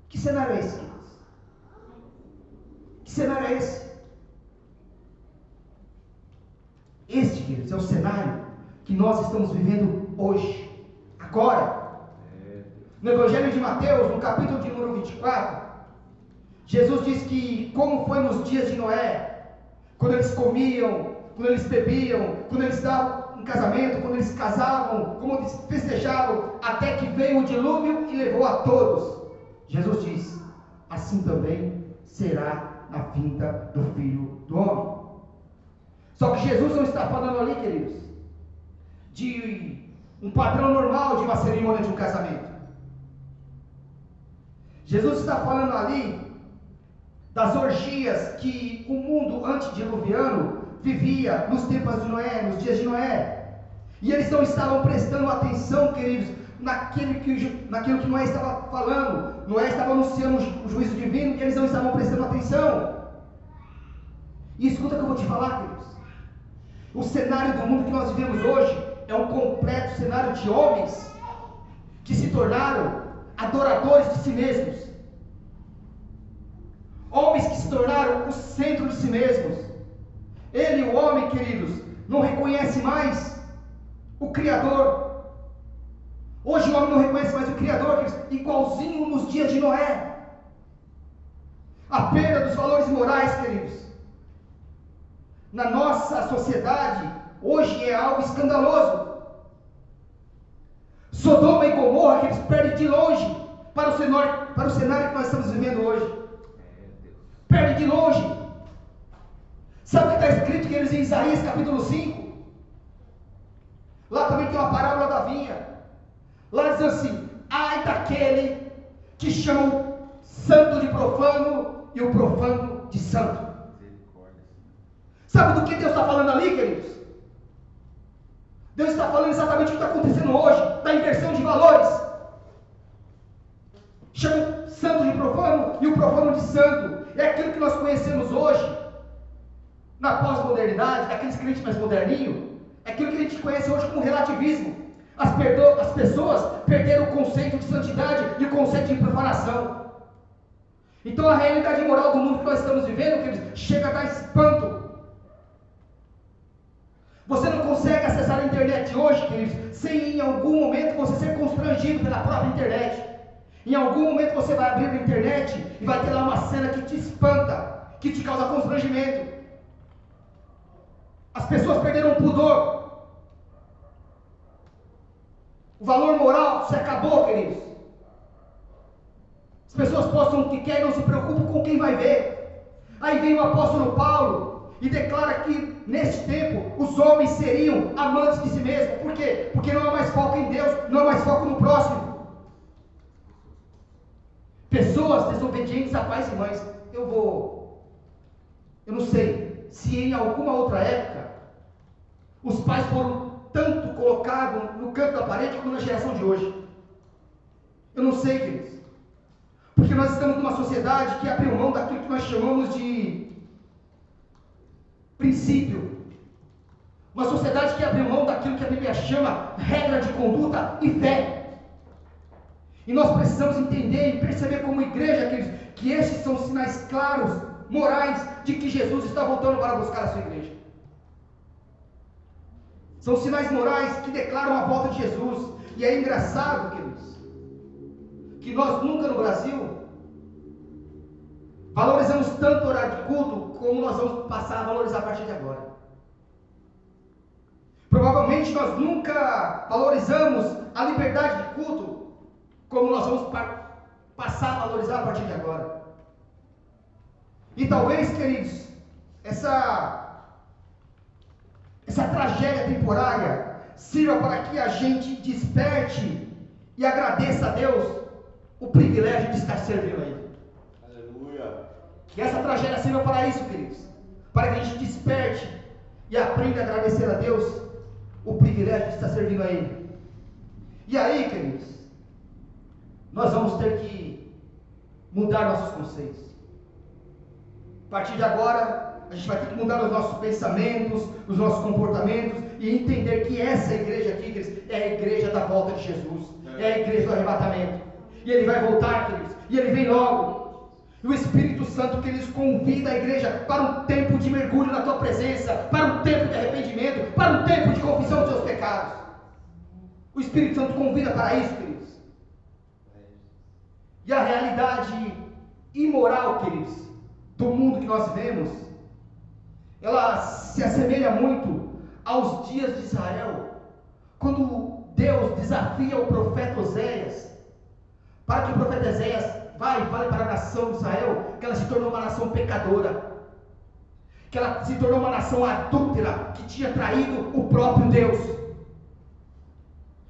Que cenário é esse, queridos? Que cenário é esse? Este, queridos, é o cenário que nós estamos vivendo hoje, agora. No Evangelho de Mateus, no capítulo de número 24, Jesus diz que como foi nos dias de Noé, quando eles comiam, quando eles bebiam, quando eles davam um casamento, quando eles casavam, como eles festejavam, até que veio o dilúvio e levou a todos. Jesus diz: assim também será na vinda do Filho do Homem. Só que Jesus não está falando ali, queridos, de um padrão normal de uma cerimônia de um casamento. Jesus está falando ali das orgias que o mundo antediluviano vivia nos tempos de Noé, nos dias de Noé. E eles não estavam prestando atenção, queridos, naquilo que, naquilo que Noé estava falando. Noé estava anunciando o juízo divino e eles não estavam prestando atenção. E escuta o que eu vou te falar, queridos. O cenário do mundo que nós vivemos hoje é um completo cenário de homens que se tornaram adoradores de si mesmos. Homens que se tornaram o centro de si mesmos. Ele, o homem, queridos, não reconhece mais o Criador. Hoje o homem não reconhece mais o Criador, queridos, igualzinho nos dias de Noé. A perda dos valores morais, queridos na nossa sociedade hoje é algo escandaloso. Sodoma e Gomorra, que eles perdem de longe para o, cenário, para o cenário que nós estamos vivendo hoje. Perde de longe. Sabe o que está escrito, queridos, em Isaías capítulo 5? Lá também tem uma parábola da vinha. Lá diz assim: ai daquele que chama o santo de profano e o profano de santo. Sabe do que Deus está falando ali, queridos? Deus está falando exatamente o que está acontecendo hoje, da inversão de valores. Chama santo de profano e o profano de santo. É aquilo que nós conhecemos hoje, na pós-modernidade, daqueles crentes mais moderninhos, é aquilo que a gente conhece hoje como relativismo. As, as pessoas perderam o conceito de santidade e o conceito de profanação. Então a realidade moral do mundo que nós estamos vivendo, queridos, chega a dar espanto você não consegue acessar a internet hoje, queridos, sem em algum momento você ser constrangido pela própria internet. Em algum momento você vai abrir a internet e vai ter lá uma cena que te espanta, que te causa constrangimento. As pessoas perderam o pudor. O valor moral se acabou, queridos. As pessoas postam o que querem, não se preocupam com quem vai ver. Aí vem o apóstolo Paulo e declara que neste tempo os homens seriam amantes de si mesmos. Por quê? Porque não há mais foco em Deus, não há mais foco no próximo. Pessoas desobedientes a pais e mães. Eu vou. Eu não sei se em alguma outra época os pais foram tanto colocados no canto da parede como na geração de hoje. Eu não sei, queridos. Porque nós estamos numa sociedade que abriu mão daquilo que nós chamamos de princípio. Uma sociedade que abriu mão daquilo que a Bíblia chama regra de conduta e fé. E nós precisamos entender e perceber como igreja, queridos, que esses são sinais claros, morais, de que Jesus está voltando para buscar a sua igreja. São sinais morais que declaram a volta de Jesus. E é engraçado, queridos, que nós nunca no Brasil valorizamos tanto o horário de culto como nós vamos passar a valorizar a partir de agora. Provavelmente nós nunca valorizamos a liberdade de culto como nós vamos passar a valorizar a partir de agora. E talvez, queridos, essa essa tragédia temporária sirva para que a gente desperte e agradeça a Deus o privilégio de estar servindo a Ele. Que essa tragédia sirva para isso, queridos. Para que a gente desperte e aprenda a agradecer a Deus o privilégio de estar servindo a Ele. E aí, queridos, nós vamos ter que mudar nossos conceitos. A partir de agora, a gente vai ter que mudar os nossos pensamentos, os nossos comportamentos e entender que essa igreja aqui, queridos, é a igreja da volta de Jesus, é a igreja do arrebatamento. E ele vai voltar, queridos, e ele vem logo. E o Espírito Santo que eles convida a igreja para um tempo de mergulho na tua presença, para um tempo de arrependimento, para um tempo de confissão dos seus pecados. O Espírito Santo convida para isso, queridos. E a realidade imoral, queridos, do mundo que nós vemos, ela se assemelha muito aos dias de Israel, quando Deus desafia o profeta Oséias, para que o profeta Oséias vai fale para a nação de Israel que ela se tornou uma nação pecadora. que ela se tornou uma nação adúltera, que tinha traído o próprio Deus.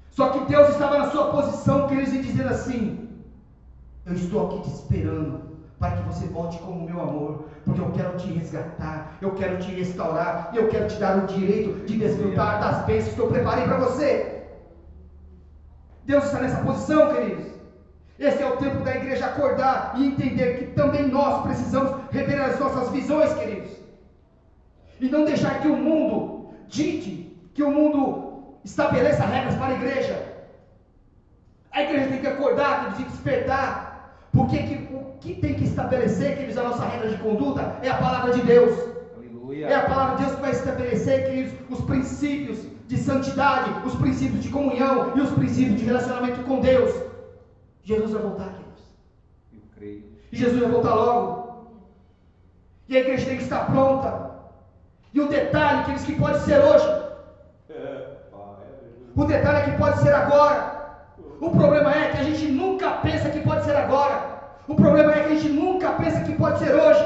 Só que Deus estava na sua posição, queridos, e dizendo assim: Eu estou aqui te esperando para que você volte como meu amor, porque eu quero te resgatar, eu quero te restaurar, eu quero te dar o direito de desfrutar das bênçãos que eu preparei para você. Deus está nessa posição, queridos. Esse é o tempo da igreja acordar e entender que também nós precisamos rever as nossas visões, queridos. E não deixar que o mundo dite, que o mundo estabeleça regras para a igreja. A igreja tem que acordar, tem que despertar. Porque que, o que tem que estabelecer, queridos, a nossa regra de conduta é a palavra de Deus. Aleluia. É a palavra de Deus que vai estabelecer, queridos, os princípios de santidade, os princípios de comunhão e os princípios de relacionamento com Deus. Jesus vai voltar, queridos. Eu creio. E Jesus vai voltar logo. E a igreja tem que estar pronta. E o detalhe, queridos, que pode ser hoje. O detalhe é que pode ser agora. O problema é que a gente nunca pensa que pode ser agora. O problema é que a gente nunca pensa que pode ser hoje.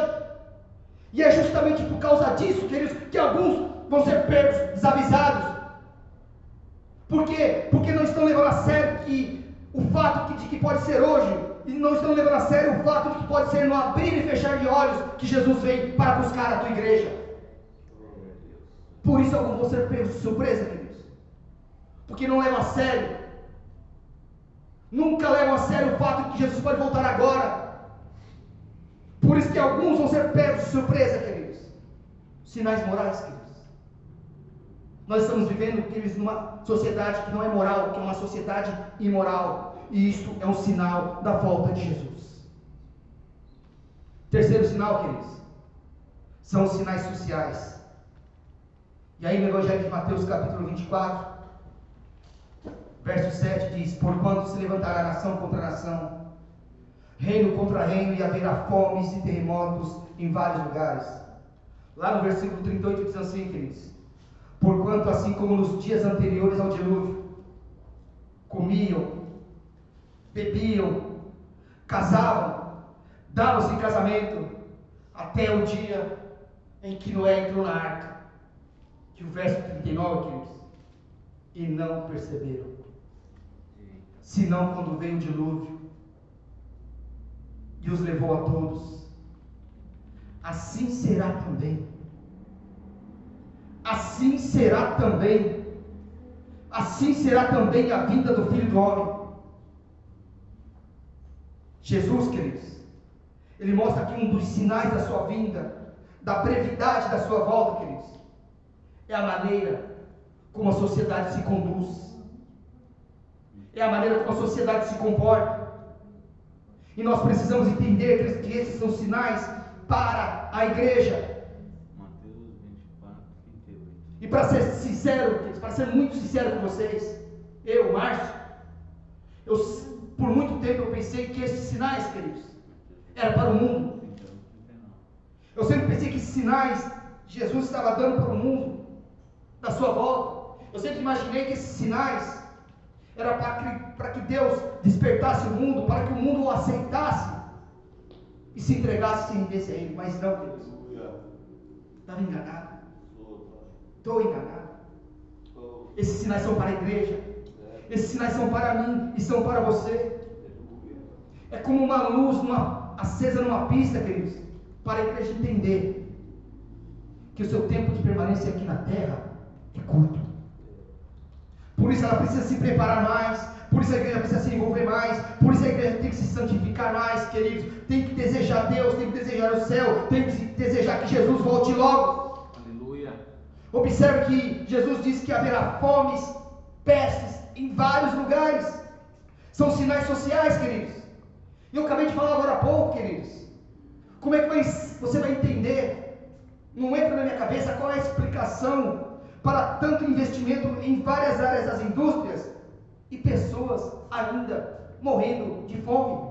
E é justamente por causa disso, queridos, que alguns vão ser pegos, desavisados. Por quê? Porque não estão levando a sério que o fato de que pode ser hoje, e não estão levando a sério o fato de que pode ser no abrir e fechar de olhos que Jesus vem para buscar a tua igreja. Por isso alguns vão ser pegos de surpresa, queridos. Porque não levam a sério. Nunca levam a sério o fato de que Jesus pode voltar agora. Por isso que alguns vão ser pegos de surpresa, queridos. Sinais morais, queridos. Nós estamos vivendo, queridos, numa sociedade que não é moral, que é uma sociedade imoral. E isto é um sinal da volta de Jesus. Terceiro sinal, queridos, são os sinais sociais. E aí no Evangelho de Mateus, capítulo 24, verso 7 diz: Porquanto se levantará nação contra nação, reino contra reino, e haverá fomes e terremotos em vários lugares. Lá no versículo 38 diz assim, queridos: Porquanto, assim como nos dias anteriores ao dilúvio, comiam, bebiam, casavam, davam-se em casamento, até o dia em que Noé entrou na arca. Que o verso 39, queridos, e não perceberam. Senão quando veio o dilúvio e os levou a todos. Assim será também assim será também, assim será também a vida do Filho do Homem. Jesus, queridos, ele mostra aqui um dos sinais da sua vinda, da brevidade da sua volta, queridos. É a maneira como a sociedade se conduz, é a maneira como a sociedade se comporta. E nós precisamos entender que esses são sinais para a igreja. E para ser sincero, para ser muito sincero com vocês, eu, Márcio, eu, por muito tempo eu pensei que esses sinais, queridos, eram para o mundo. Eu sempre pensei que esses sinais Jesus estava dando para o mundo, da sua volta. Eu sempre imaginei que esses sinais era para que, para que Deus despertasse o mundo, para que o mundo o aceitasse e se entregasse sem rendesse a Ele. Mas não, queridos. Estava enganado. Estou enganado. Esses sinais são para a igreja. Esses sinais são para mim e são para você. É como uma luz uma, acesa numa pista, queridos, para a igreja entender que o seu tempo de permanência aqui na terra é curto. Por isso ela precisa se preparar mais, por isso a igreja precisa se envolver mais, por isso a igreja tem que se santificar mais, queridos. Tem que desejar Deus, tem que desejar o céu, tem que desejar que Jesus volte logo. Observe que Jesus disse que haverá fomes, pestes em vários lugares. São sinais sociais, queridos. E eu acabei de falar agora há pouco, queridos. Como é que você vai entender? Não entra na minha cabeça qual é a explicação para tanto investimento em várias áreas das indústrias e pessoas ainda morrendo de fome.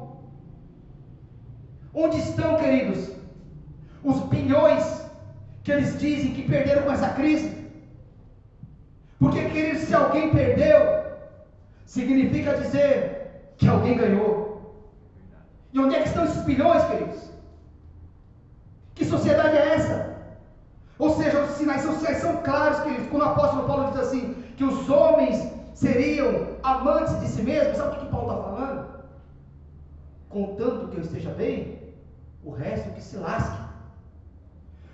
Onde estão, queridos, os bilhões que eles dizem que perderam com essa crise. Porque, queridos, se alguém perdeu, significa dizer que alguém ganhou. E onde é que estão esses bilhões, queridos? Que sociedade é essa? Ou seja, os sinais são, são claros, queridos. Quando o apóstolo Paulo diz assim, que os homens seriam amantes de si mesmos, sabe o que, que Paulo está falando? Contanto que eu esteja bem, o resto que se lasque.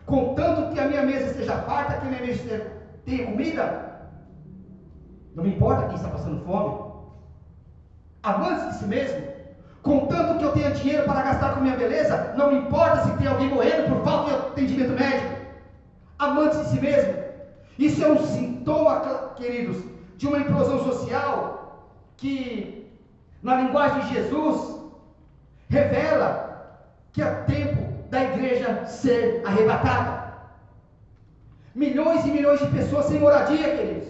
Contanto que a minha mesa esteja farta, que a minha mesa tenha comida, não me importa quem está passando fome. Amantes de si mesmo, contanto que eu tenha dinheiro para gastar com minha beleza, não me importa se tem alguém morrendo por falta de atendimento médico. Amantes de si mesmo, isso é um sintoma, queridos, de uma implosão social que, na linguagem de Jesus, revela que é tempo da igreja ser arrebatada. Milhões e milhões de pessoas sem moradia, queridos.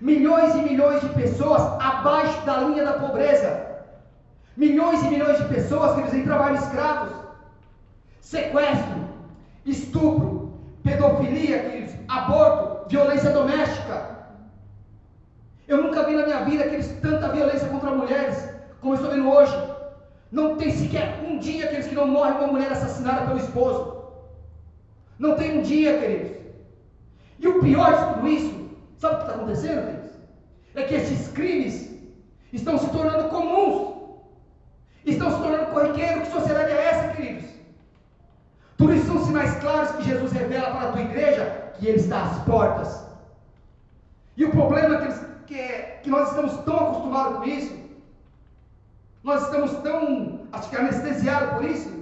Milhões e milhões de pessoas abaixo da linha da pobreza. Milhões e milhões de pessoas, queridos, em trabalho escravos. Sequestro, estupro, pedofilia, queridos, aborto, violência doméstica. Eu nunca vi na minha vida, queridos, tanta violência contra mulheres como eu estou vendo hoje. Não tem sequer um dia, aqueles que não morre uma mulher assassinada pelo esposo. Não tem um dia, queridos. E o pior de tudo isso, sabe o que está acontecendo, queridos? É que esses crimes estão se tornando comuns. Estão se tornando corriqueiro. Que sociedade é essa, queridos? Tudo isso são sinais claros que Jesus revela para a tua igreja que Ele está às portas. E o problema que, é, que nós estamos tão acostumados com isso nós estamos tão, acho que anestesiados por isso,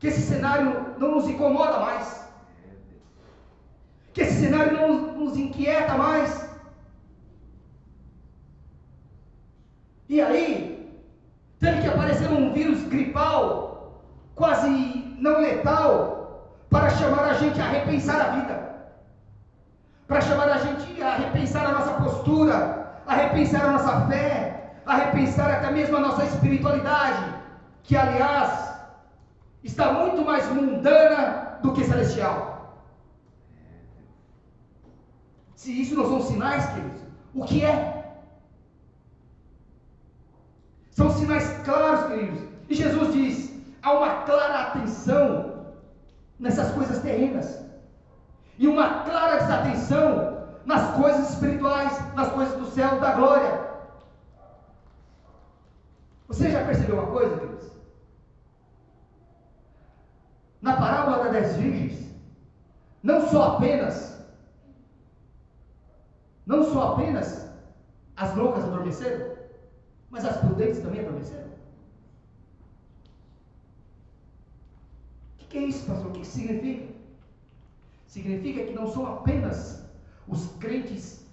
que esse cenário não nos incomoda mais. Que esse cenário não nos inquieta mais. E aí, teve que aparecer um vírus gripal, quase não letal, para chamar a gente a repensar a vida, para chamar a gente a repensar a nossa postura, a repensar a nossa fé, a repensar até mesmo a nossa espiritualidade, que aliás está muito mais mundana do que celestial. Se isso não são sinais, queridos, o que é? São sinais claros, queridos. E Jesus diz: há uma clara atenção nessas coisas terrenas, e uma clara desatenção nas coisas espirituais, nas coisas do céu, da glória. Você já percebeu uma coisa, queridos? Na parábola das dez virgens, não só apenas, não só apenas as loucas adormeceram, mas as prudentes também adormeceram. O que, é isso, pastor? O que significa? Significa que não são apenas os crentes,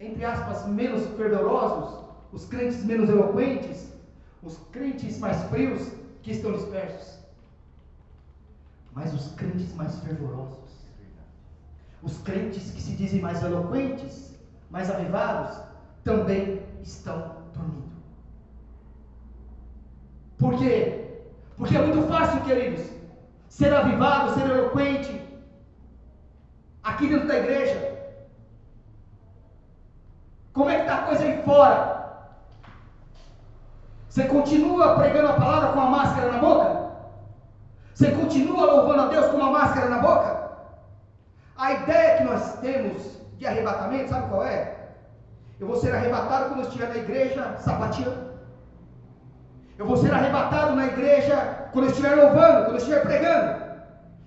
entre aspas, menos fervorosos, os crentes menos eloquentes, os crentes mais frios que estão dispersos, mas os crentes mais fervorosos, os crentes que se dizem mais eloquentes, mais avivados, também estão dormindo. Por quê? Porque é muito fácil, queridos, ser avivado, ser eloquente, aqui dentro da igreja. Como é que está a coisa aí fora? Você continua pregando a palavra com a máscara na boca? Você continua louvando a Deus com uma máscara na boca? A ideia que nós temos de arrebatamento, sabe qual é? Eu vou ser arrebatado quando eu estiver na igreja sapateando. Eu vou ser arrebatado na igreja quando eu estiver louvando, quando eu estiver pregando.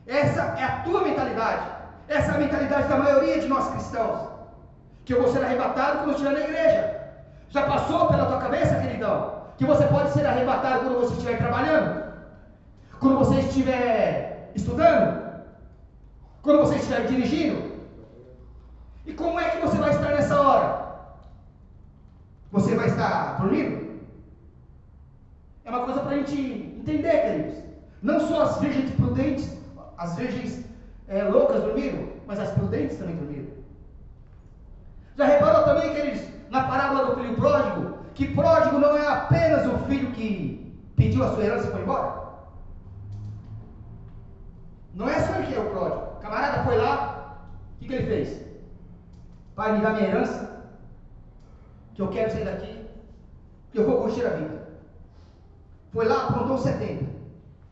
Essa é a tua mentalidade. Essa é a mentalidade da maioria de nós cristãos. Que eu vou ser arrebatado quando eu estiver na igreja. Já passou pela tua cabeça, queridão? Que você pode ser arrebatado quando você estiver trabalhando, quando você estiver estudando, quando você estiver dirigindo. E como é que você vai estar nessa hora? Você vai estar dormindo? É uma coisa para a gente entender, queridos. Não só as virgens prudentes, as virgens é, loucas dormiram, mas as prudentes também dormiram. Já reparou também, queridos, na parábola do filho pródigo, que pródigo não é apenas o filho que pediu a sua herança e foi embora. Não é só ele que é o pródigo. O camarada foi lá, o que, que ele fez? Pai, me dá minha herança, que eu quero sair daqui, que eu vou curtir a vida. Foi lá, aprontou 70.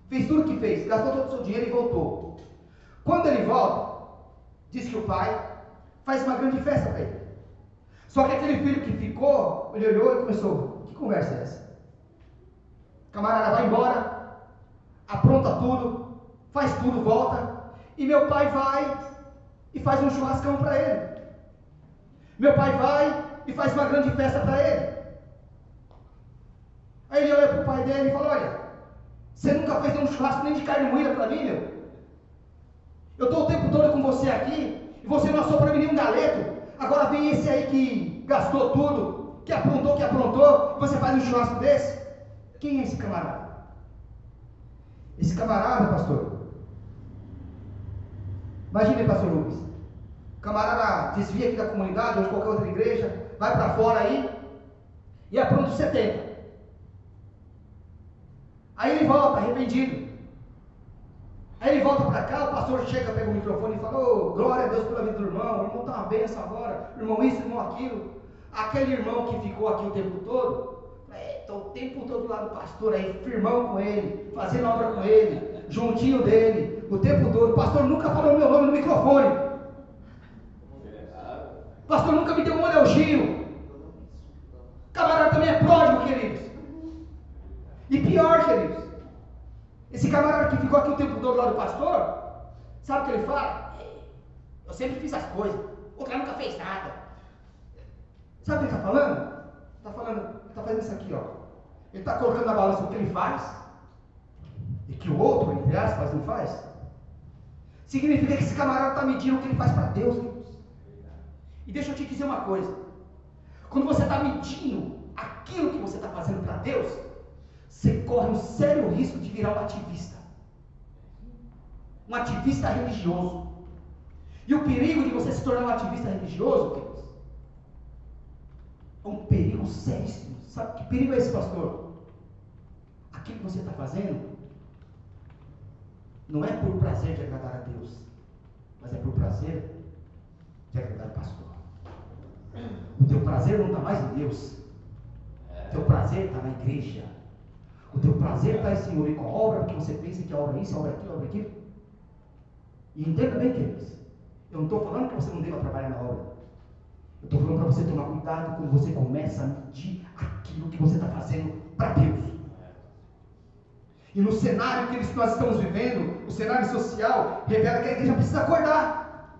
Fez tudo o que fez, gastou todo o seu dinheiro e voltou. Quando ele volta, Diz que o pai faz uma grande festa para ele. Só que aquele filho que ficou, ele olhou e começou: que conversa é essa? O camarada vai embora, apronta tudo, faz tudo, volta, e meu pai vai e faz um churrascão para ele. Meu pai vai e faz uma grande festa para ele. Aí ele olha para o pai dele e fala: Olha, você nunca fez um churrasco nem de carne moída para mim, meu? Eu estou o tempo todo com você aqui e você não assou para mim nenhum galeto. Agora vem esse aí que gastou tudo, que aprontou, que aprontou, você faz um churrasco desse? Quem é esse camarada? Esse camarada, pastor. Imagine, pastor Lucas. O camarada desvia aqui da comunidade ou de qualquer outra igreja, vai para fora aí e apronta os 70. Aí ele volta arrependido. Aí ele volta para cá, o pastor chega, pega o microfone e fala: oh, glória a Deus pela vida do irmão, o irmão está uma benção agora, irmão isso, irmão aquilo. Aquele irmão que ficou aqui o tempo todo, estou o tempo todo lá do pastor aí, firmão com ele, fazendo obra com ele, juntinho dele, o tempo todo. O pastor nunca falou meu nome no microfone. O pastor nunca me deu um elogio. Camarada também é pródigo, queridos. E pior, queridos, esse camarada que ficou aqui o tempo todo lá do pastor, sabe o que ele fala? Eu sempre fiz as coisas, o cara nunca fez nada. Sabe o que ele está falando? Está falando, está fazendo isso aqui, ó. Ele está colocando na balança o que ele faz e que o outro, entre aspas, não faz. Significa que esse camarada está medindo o que ele faz para Deus. E deixa eu te dizer uma coisa. Quando você está medindo aquilo que você está fazendo para Deus, você corre um sério risco de virar um ativista. Um ativista religioso. E o perigo de você se tornar um ativista religioso, queridos, é um perigo seríssimo. Sabe que perigo é esse, pastor? Aquilo que você está fazendo não é por prazer de agradar a Deus, mas é por prazer de agradar o pastor. O teu prazer não está mais em Deus. O teu prazer está na igreja. O teu prazer está em se envolver com a obra, porque você pensa que a obra é isso, a obra é aquilo, a obra é aquilo. E entenda bem, queridos. Eu não estou falando que você não deva trabalhar na obra. Eu estou falando para você tomar cuidado quando você começa a medir aquilo que você está fazendo para Deus. E no cenário que nós estamos vivendo, o cenário social, revela que a igreja precisa acordar.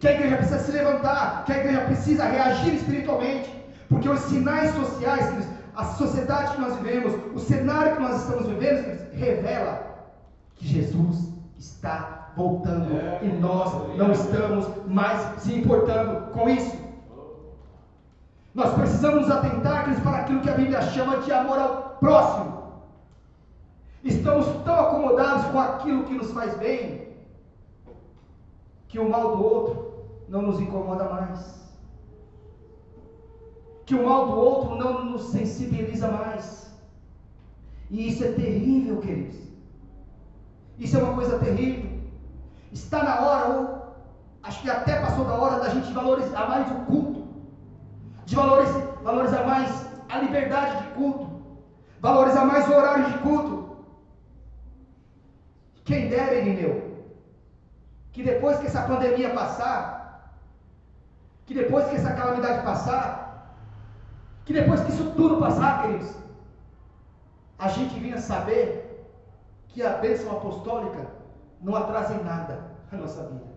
Que a igreja precisa se levantar. Que a igreja precisa reagir espiritualmente. Porque os sinais sociais, a sociedade que nós vivemos, o cenário que nós estamos vivendo, revela que Jesus está voltando é, e nós não estamos mais se importando com isso. Nós precisamos atentar para aquilo que a Bíblia chama de amor ao próximo. Estamos tão acomodados com aquilo que nos faz bem, que o mal do outro não nos incomoda mais que o mal do outro não nos sensibiliza mais. E isso é terrível, queridos. Isso é uma coisa terrível. Está na hora, ou acho que até passou da hora da gente valorizar mais o culto, de valorizar, valorizar mais a liberdade de culto, valorizar mais o horário de culto. Quem dera, Irineu, que depois que essa pandemia passar, que depois que essa calamidade passar, que depois que isso tudo passar, queridos, a gente vinha saber que a bênção apostólica não atrasa em nada a nossa vida.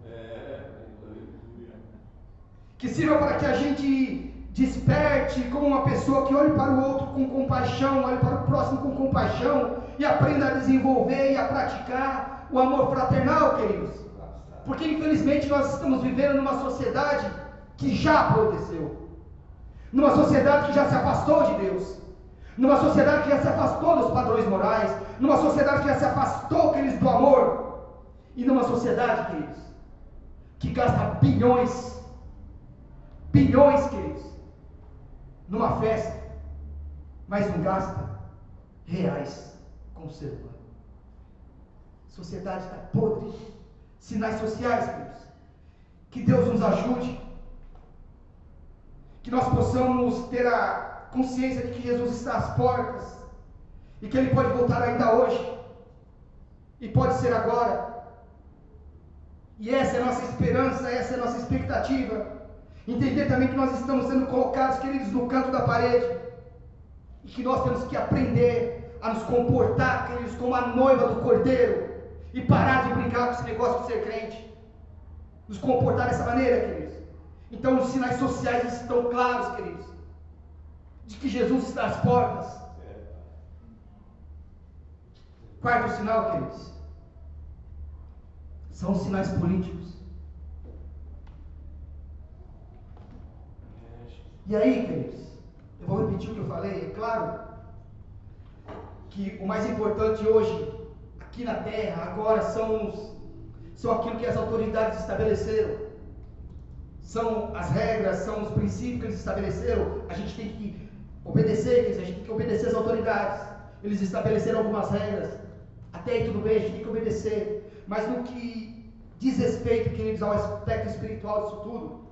Que sirva para que a gente desperte como uma pessoa que olhe para o outro com compaixão, olhe para o próximo com compaixão e aprenda a desenvolver e a praticar o amor fraternal, queridos. Porque infelizmente nós estamos vivendo numa sociedade que já aconteceu numa sociedade que já se afastou de Deus, numa sociedade que já se afastou dos padrões morais, numa sociedade que já se afastou, queridos, do amor, e numa sociedade, queridos, que gasta bilhões, bilhões, queridos, numa festa, mas não gasta reais com o ser humano. A sociedade está podre. Sinais sociais, queridos. Que Deus nos ajude que nós possamos ter a consciência de que Jesus está às portas e que Ele pode voltar ainda hoje e pode ser agora. E essa é a nossa esperança, essa é a nossa expectativa. Entender também que nós estamos sendo colocados, queridos, no canto da parede. E que nós temos que aprender a nos comportar, queridos, como a noiva do cordeiro. E parar de brincar com esse negócio de ser crente. Nos comportar dessa maneira, queridos. Então os sinais sociais estão claros, queridos. De que Jesus está às portas. Quarto sinal, queridos. São os sinais políticos. E aí, queridos, eu vou repetir o que eu falei, é claro que o mais importante hoje, aqui na terra, agora, são, os, são aquilo que as autoridades estabeleceram. São as regras, são os princípios que eles estabeleceram. A gente tem que obedecer, a gente tem que obedecer as autoridades. Eles estabeleceram algumas regras. Até aí tudo bem, a gente tem que obedecer. Mas no que diz respeito, queridos, ao aspecto espiritual disso tudo,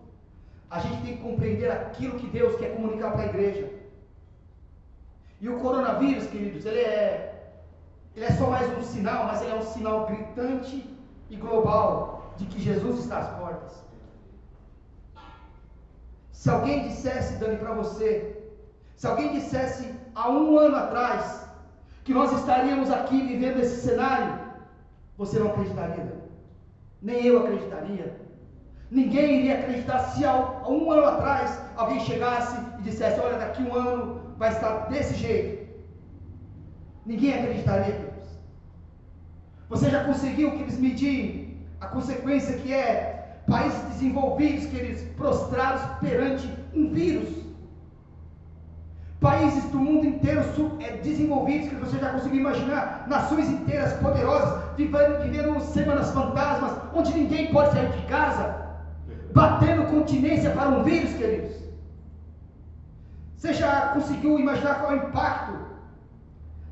a gente tem que compreender aquilo que Deus quer comunicar para a igreja. E o coronavírus, queridos, ele é, ele é só mais um sinal, mas ele é um sinal gritante e global de que Jesus está às portas. Se alguém dissesse, Dani, para você, se alguém dissesse há um ano atrás que nós estaríamos aqui vivendo esse cenário, você não acreditaria, nem eu acreditaria. Ninguém iria acreditar se há um ano atrás alguém chegasse e dissesse: Olha, daqui um ano vai estar desse jeito. Ninguém acreditaria. Você já conseguiu que eles medir a consequência que é países desenvolvidos, queridos, prostrados perante um vírus? Países do mundo inteiro é, desenvolvidos, que você já conseguiu imaginar, nações inteiras poderosas, vivendo, vivendo semanas fantasmas, onde ninguém pode sair de casa, batendo continência para um vírus, queridos. Você já conseguiu imaginar qual é o impacto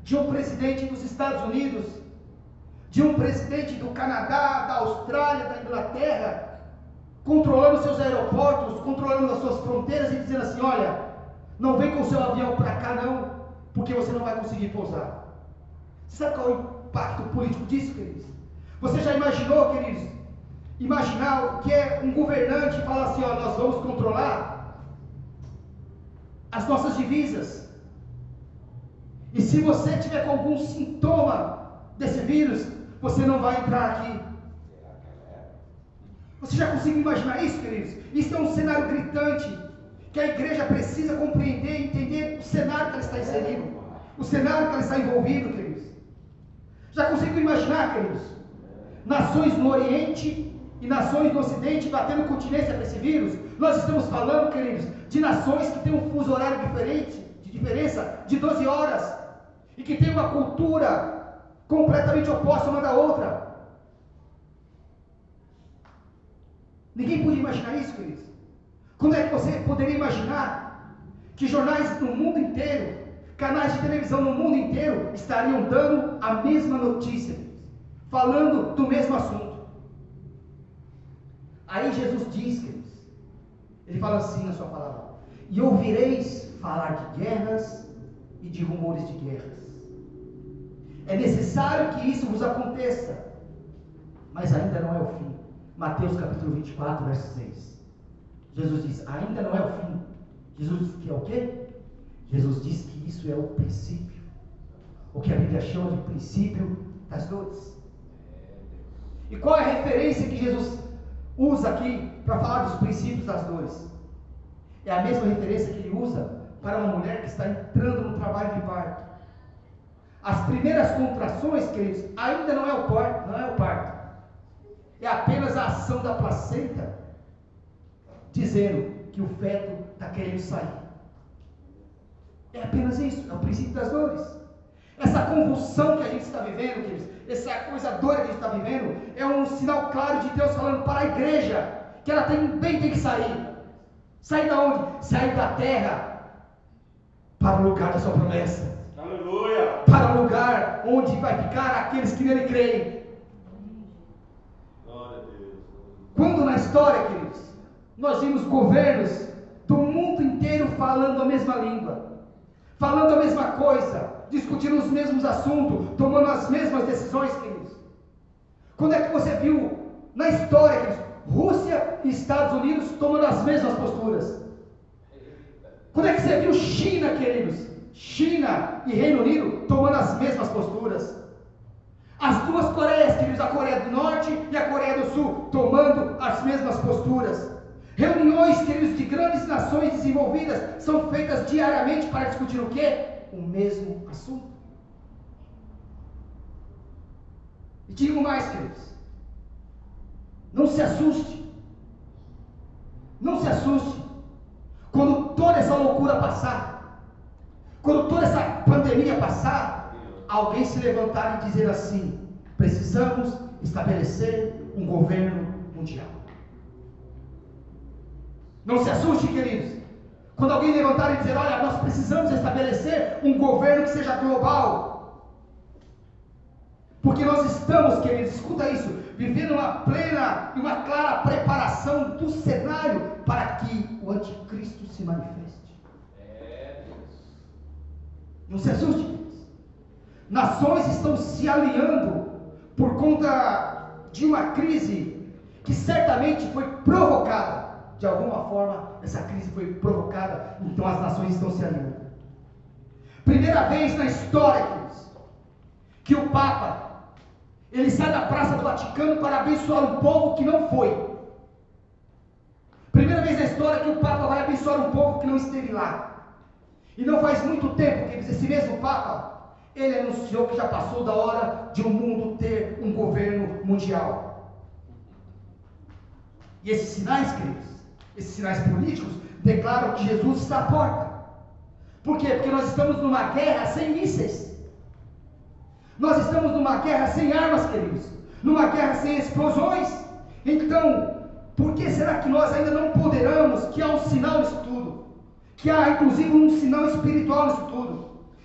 de um presidente dos Estados Unidos, de um presidente do Canadá, da Austrália, da Inglaterra, controlando seus aeroportos, controlando as suas fronteiras e dizendo assim: olha, não vem com o seu avião para cá não, porque você não vai conseguir pousar. Sabe qual é o impacto político disso, queridos? Você já imaginou, queridos, imaginar o que é um governante falar assim, ó, nós vamos controlar as nossas divisas. E se você tiver com algum sintoma desse vírus, você não vai entrar aqui. Você já conseguiu imaginar isso, queridos? Isso é um cenário gritante que a igreja precisa compreender e entender o cenário que ela está inserido, o cenário que ela está envolvido, queridos. Já conseguiu imaginar, queridos? Nações no Oriente e nações do Ocidente batendo continência para esse vírus. Nós estamos falando, queridos, de nações que têm um fuso horário diferente, de diferença de 12 horas, e que têm uma cultura completamente oposta uma da outra. Ninguém podia imaginar isso, queridos. Como é que você poderia imaginar que jornais no mundo inteiro, canais de televisão no mundo inteiro, estariam dando a mesma notícia, falando do mesmo assunto? Aí Jesus diz, queridos, ele fala assim na sua palavra: E ouvireis falar de guerras e de rumores de guerras. É necessário que isso vos aconteça, mas ainda não é o fim. Mateus capítulo 24, verso 6. Jesus diz: ainda não é o fim. Jesus diz que é o quê? Jesus diz que isso é o princípio. O que a Bíblia chama de princípio das dores. E qual é a referência que Jesus usa aqui para falar dos princípios das dores. É a mesma referência que ele usa para uma mulher que está entrando no trabalho de parto. As primeiras contrações, queridos, ainda não é o parto, não é o parto. É apenas a ação da placenta dizendo que o feto está querendo sair. É apenas isso, é o princípio das dores. Essa convulsão que a gente está vivendo, queridos, essa coisa doida que a gente está vivendo, é um sinal claro de Deus falando para a igreja que ela tem, bem tem que sair. Sair da onde? Sair da terra para o lugar da sua promessa. Aleluia! Para o lugar onde vai ficar aqueles que nele creem. Glória a Deus. Quando na história, queridos, nós vimos governos do mundo inteiro falando a mesma língua, falando a mesma coisa, discutindo os mesmos assuntos, tomando as mesmas decisões, queridos. Quando é que você viu na história, queridos, Rússia e Estados Unidos tomando as mesmas posturas. Quando é que você viu China, queridos? China e Reino Unido tomando as mesmas posturas. As duas Coreias, queridos, a Coreia do Norte e a Coreia do Sul, tomando as mesmas posturas. Reuniões, queridos, de grandes nações desenvolvidas são feitas diariamente para discutir o quê? O mesmo assunto. E digo mais, queridos. Não se assuste. Não se assuste. Quando toda essa loucura passar, quando toda essa pandemia passar, alguém se levantar e dizer assim: precisamos estabelecer um governo mundial. Não se assuste, queridos. Quando alguém levantar e dizer: olha, nós precisamos estabelecer um governo que seja global. Porque nós estamos, queridos, escuta isso, vivendo uma plena e uma clara preparação do cenário para que o anticristo se manifeste. Não se assuste. Nações estão se alinhando por conta de uma crise que certamente foi provocada. De alguma forma, essa crise foi provocada, então as nações estão se alinhando. Primeira vez na história, queridos, que o Papa ele sai da Praça do Vaticano para abençoar um povo que não foi. Primeira vez na história que o Papa vai abençoar um povo que não esteve lá. E não faz muito tempo que esse mesmo Papa, ele anunciou que já passou da hora de o um mundo ter um governo mundial. E esses sinais, queridos, esses sinais políticos, declaram que Jesus está à porta. Por quê? Porque nós estamos numa guerra sem mísseis. Nós estamos numa guerra sem armas, queridos, numa guerra sem explosões. Então, por que será que nós ainda não poderamos que há um sinal nisso tudo? Que há inclusive um sinal espiritual nisso tudo.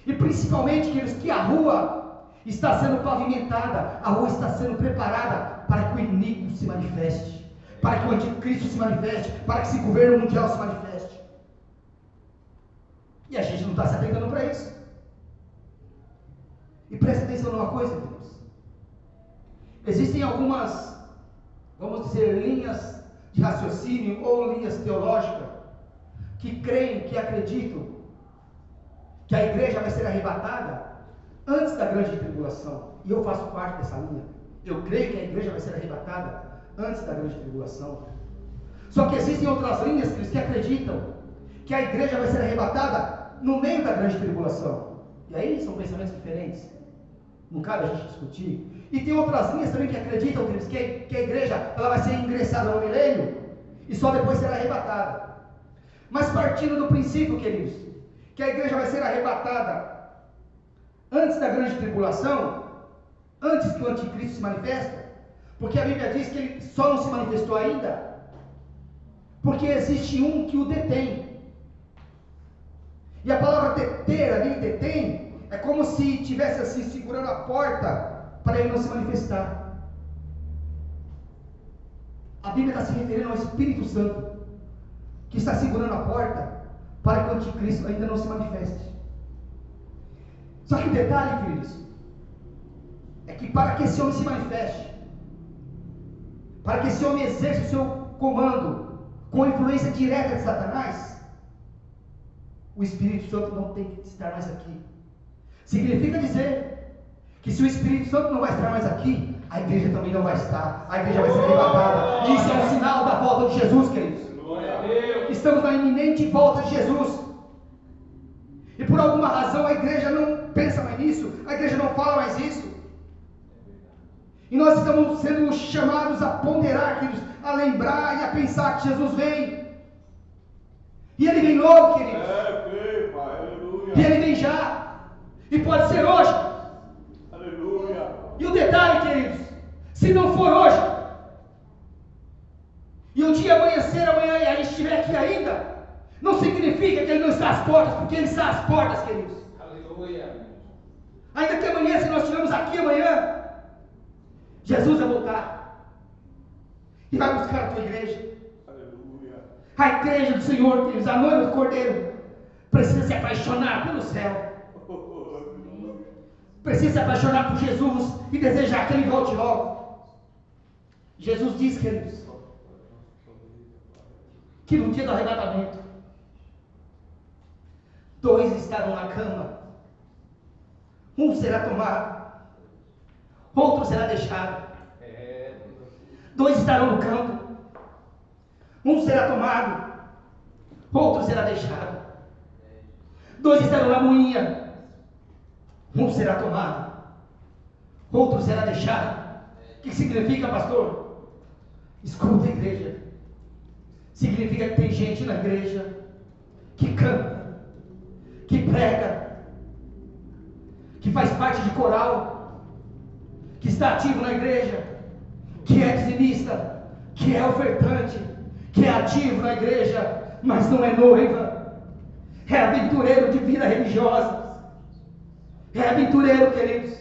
E principalmente, queridos, que a rua está sendo pavimentada, a rua está sendo preparada para que o inimigo se manifeste, para que o anticristo se manifeste, para que esse governo mundial se manifeste. E a gente não está se atentando para isso. E preste atenção numa coisa, Deus. Existem algumas, vamos dizer, linhas de raciocínio ou linhas teológicas que creem, que acreditam que a igreja vai ser arrebatada antes da grande tribulação. E eu faço parte dessa linha. Eu creio que a igreja vai ser arrebatada antes da grande tribulação. Só que existem outras linhas que acreditam que a igreja vai ser arrebatada no meio da grande tribulação. E aí são pensamentos diferentes. Não cabe a gente discutir. E tem outras linhas também que acreditam que, que a igreja ela vai ser ingressada no milênio e só depois será arrebatada. Mas partindo do princípio, queridos, que a igreja vai ser arrebatada antes da grande tribulação, antes que o anticristo se manifeste, porque a Bíblia diz que ele só não se manifestou ainda, porque existe um que o detém. E a palavra deter ali, detém, é como se tivesse assim segurando a porta para ele não se manifestar. A Bíblia está se referindo ao Espírito Santo que está segurando a porta para que o anticristo ainda não se manifeste. Só que o detalhe, queridos, é que para que esse homem se manifeste, para que esse homem exerça o seu comando com influência direta de Satanás, o Espírito Santo não tem que estar mais aqui. Significa dizer que se o Espírito Santo não vai estar mais aqui, a igreja também não vai estar. A igreja vai ser arrebatada. Isso é um sinal da volta de Jesus, queridos. Estamos na iminente volta de Jesus. E por alguma razão a igreja não pensa mais nisso, a igreja não fala mais isso. E nós estamos sendo chamados a ponderar, queridos, a lembrar e a pensar que Jesus vem. E ele vem logo, queridos. E ele vem já. E pode ser hoje. Aleluia. E o detalhe, queridos, se não for hoje, e o dia amanhecer amanhã e a gente estiver aqui ainda, não significa que ele não está às portas, porque ele está às portas, queridos. Aleluia. Ainda que amanhã, se nós estivermos aqui amanhã, Jesus vai voltar e vai buscar a tua igreja. Aleluia. A igreja do Senhor, queridos, a noiva do Cordeiro, precisa se apaixonar pelo céu precisa se apaixonar por Jesus e desejar que Ele volte logo. Jesus diz, queridos, que no dia do arrebatamento, dois estarão na cama, um será tomado, outro será deixado. Dois estarão no campo, um será tomado, outro será deixado. Dois estarão na moinha, um será tomado, outro será deixado. O que significa, pastor? Escuta, igreja. Significa que tem gente na igreja que canta, que prega, que faz parte de coral, que está ativo na igreja, que é dizimista, que é ofertante, que é ativo na igreja, mas não é noiva, é aventureiro de vida religiosa, é aventureiro, queridos.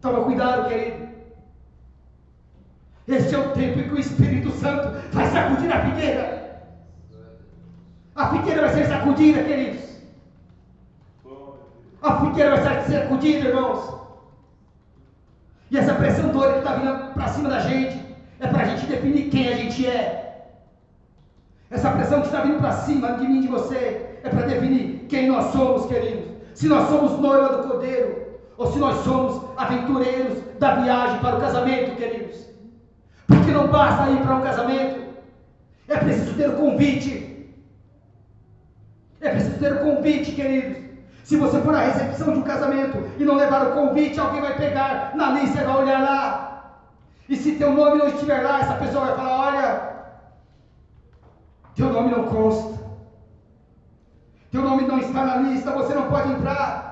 Toma cuidado, querido. Este é o tempo em que o Espírito Santo vai sacudir a figueira. A figueira vai ser sacudida, queridos. A figueira vai ser sacudida, irmãos. E essa pressão doida que está vindo para cima da gente é para a gente definir quem a gente é. Essa pressão que está vindo para cima de mim e de você é para definir quem nós somos, queridos. Se nós somos noiva do Cordeiro ou se nós somos aventureiros da viagem para o casamento, queridos. Porque não basta ir para um casamento, é preciso ter o convite. É preciso ter o convite, queridos. Se você for à recepção de um casamento e não levar o convite, alguém vai pegar na lista e vai olhar lá. E se teu nome não estiver lá, essa pessoa vai falar: Olha, teu nome não consta, teu nome não está na lista, você não pode entrar.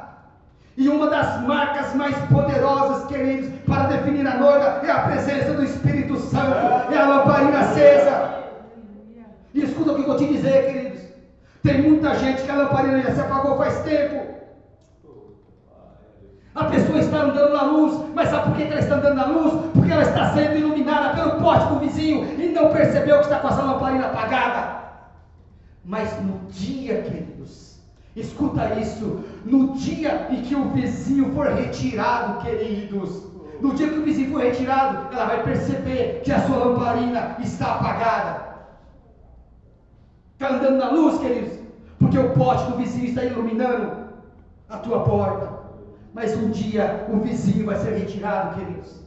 E uma das marcas mais poderosas, queridos, para definir a noiva é a presença do Espírito Santo, é a lamparina acesa. E escuta o que eu vou te dizer, queridos. Tem muita gente que a lamparina já se apagou faz tempo. A pessoa está andando na luz, mas sabe por que ela está andando na luz? Porque ela está sendo iluminada pelo pote do vizinho e não percebeu que está com essa lamparina apagada. Mas no dia, queridos, escuta isso, no dia em que o vizinho for retirado, queridos, no dia que o vizinho for retirado, ela vai perceber que a sua lamparina está apagada. Está andando na luz, queridos, porque o pote do vizinho está iluminando a tua porta. Mas um dia o vizinho vai ser retirado, queridos.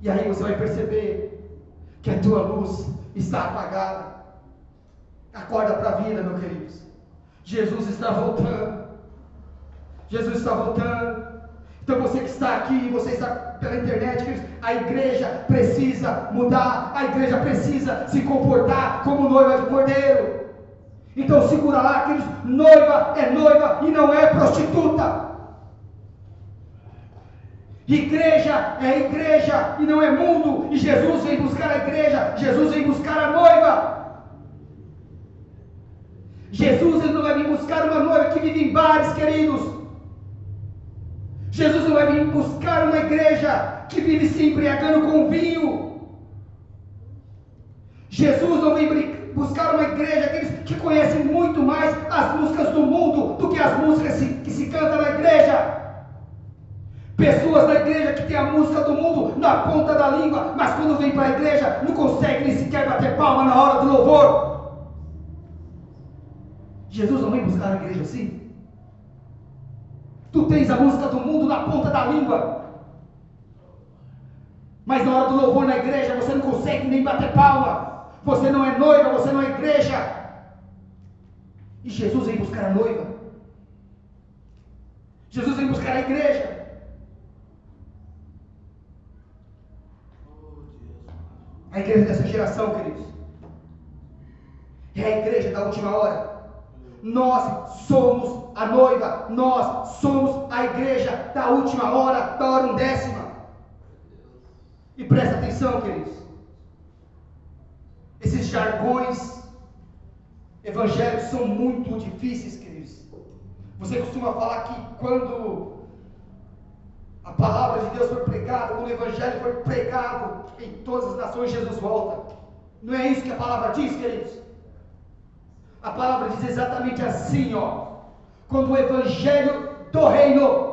E aí você vai perceber que a tua luz está apagada. Acorda para a vida, meu queridos. Jesus está voltando. Jesus está voltando. Então você que está aqui, você está pela internet, a igreja precisa mudar, a igreja precisa se comportar como noiva de cordeiro. Então segura lá, queridos, noiva é noiva e não é prostituta. Igreja é igreja e não é mundo. E Jesus vem buscar a igreja, Jesus vem buscar a noiva. Jesus ele não vai vir buscar uma noiva que vive em bares, queridos. Jesus não vai vir buscar uma igreja que vive se embriagando com vinho. Jesus não vem buscar uma igreja aqueles que conhecem muito mais as músicas do mundo do que as músicas que se cantam na igreja. Pessoas da igreja que tem a música do mundo na ponta da língua, mas quando vem para a igreja não consegue nem sequer bater palma na hora do louvor. Jesus não vem buscar a igreja assim? Tu tens a música do mundo na ponta da língua, mas na hora do louvor na igreja você não consegue nem bater palma. Você não é noiva, você não é igreja. E Jesus vem buscar a noiva. Jesus vem buscar a igreja. A igreja dessa geração, queridos. É a igreja da última hora. Nós somos a noiva, nós somos a igreja da última hora, da hora undécima. E presta atenção, queridos. Esses jargões evangélicos são muito difíceis, queridos. Você costuma falar que quando a palavra de Deus foi pregada, quando o evangelho foi pregado em todas as nações, Jesus volta. Não é isso que a palavra diz, queridos? A palavra diz exatamente assim, ó. Quando o evangelho do reino,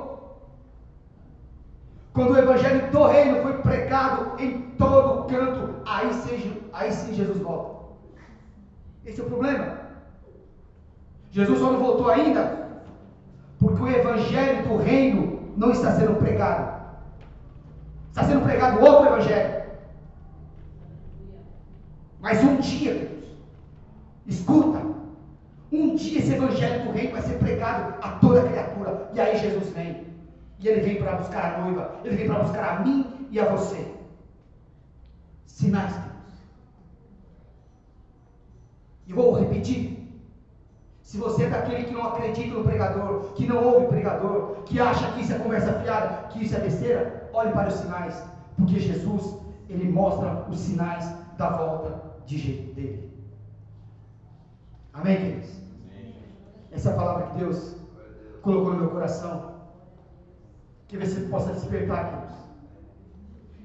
Quando o evangelho do reino foi pregado em todo canto, aí, seja, aí sim Jesus volta. Esse é o problema. Jesus só não voltou ainda porque o evangelho do reino não está sendo pregado. Está sendo pregado outro evangelho. Mas um dia, Deus, escuta, um dia esse evangelho do reino vai ser pregado a toda criatura. E aí Jesus vem. E ele vem para buscar a noiva, ele vem para buscar a mim e a você. Sinais, Deus. E vou repetir. Se você é daquele que não acredita no pregador, que não ouve pregador, que acha que isso é conversa fiada, que isso é besteira, olhe para os sinais. Porque Jesus, ele mostra os sinais da volta de dele. Amém, queridos? Essa é palavra que Deus colocou no meu coração. Que você possa despertar, queridos.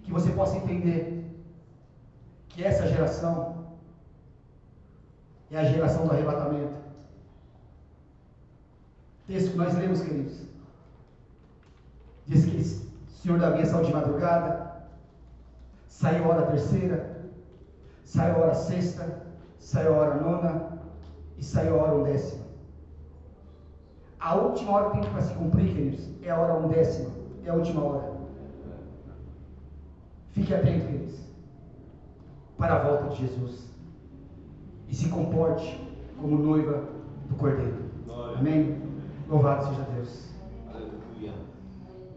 Que você possa entender que essa geração é a geração do arrebatamento. Texto que nós lemos, queridos. Diz que o Senhor da minha saiu de madrugada, saiu a hora terceira, saiu a hora sexta, saiu a hora nona saiu a hora undécima. A última hora que tem para se cumprir, queridos, é a hora undécima, é a última hora. Fique atento, queridos, para a volta de Jesus. E se comporte como noiva do Cordeiro. Amém? Louvado seja Deus.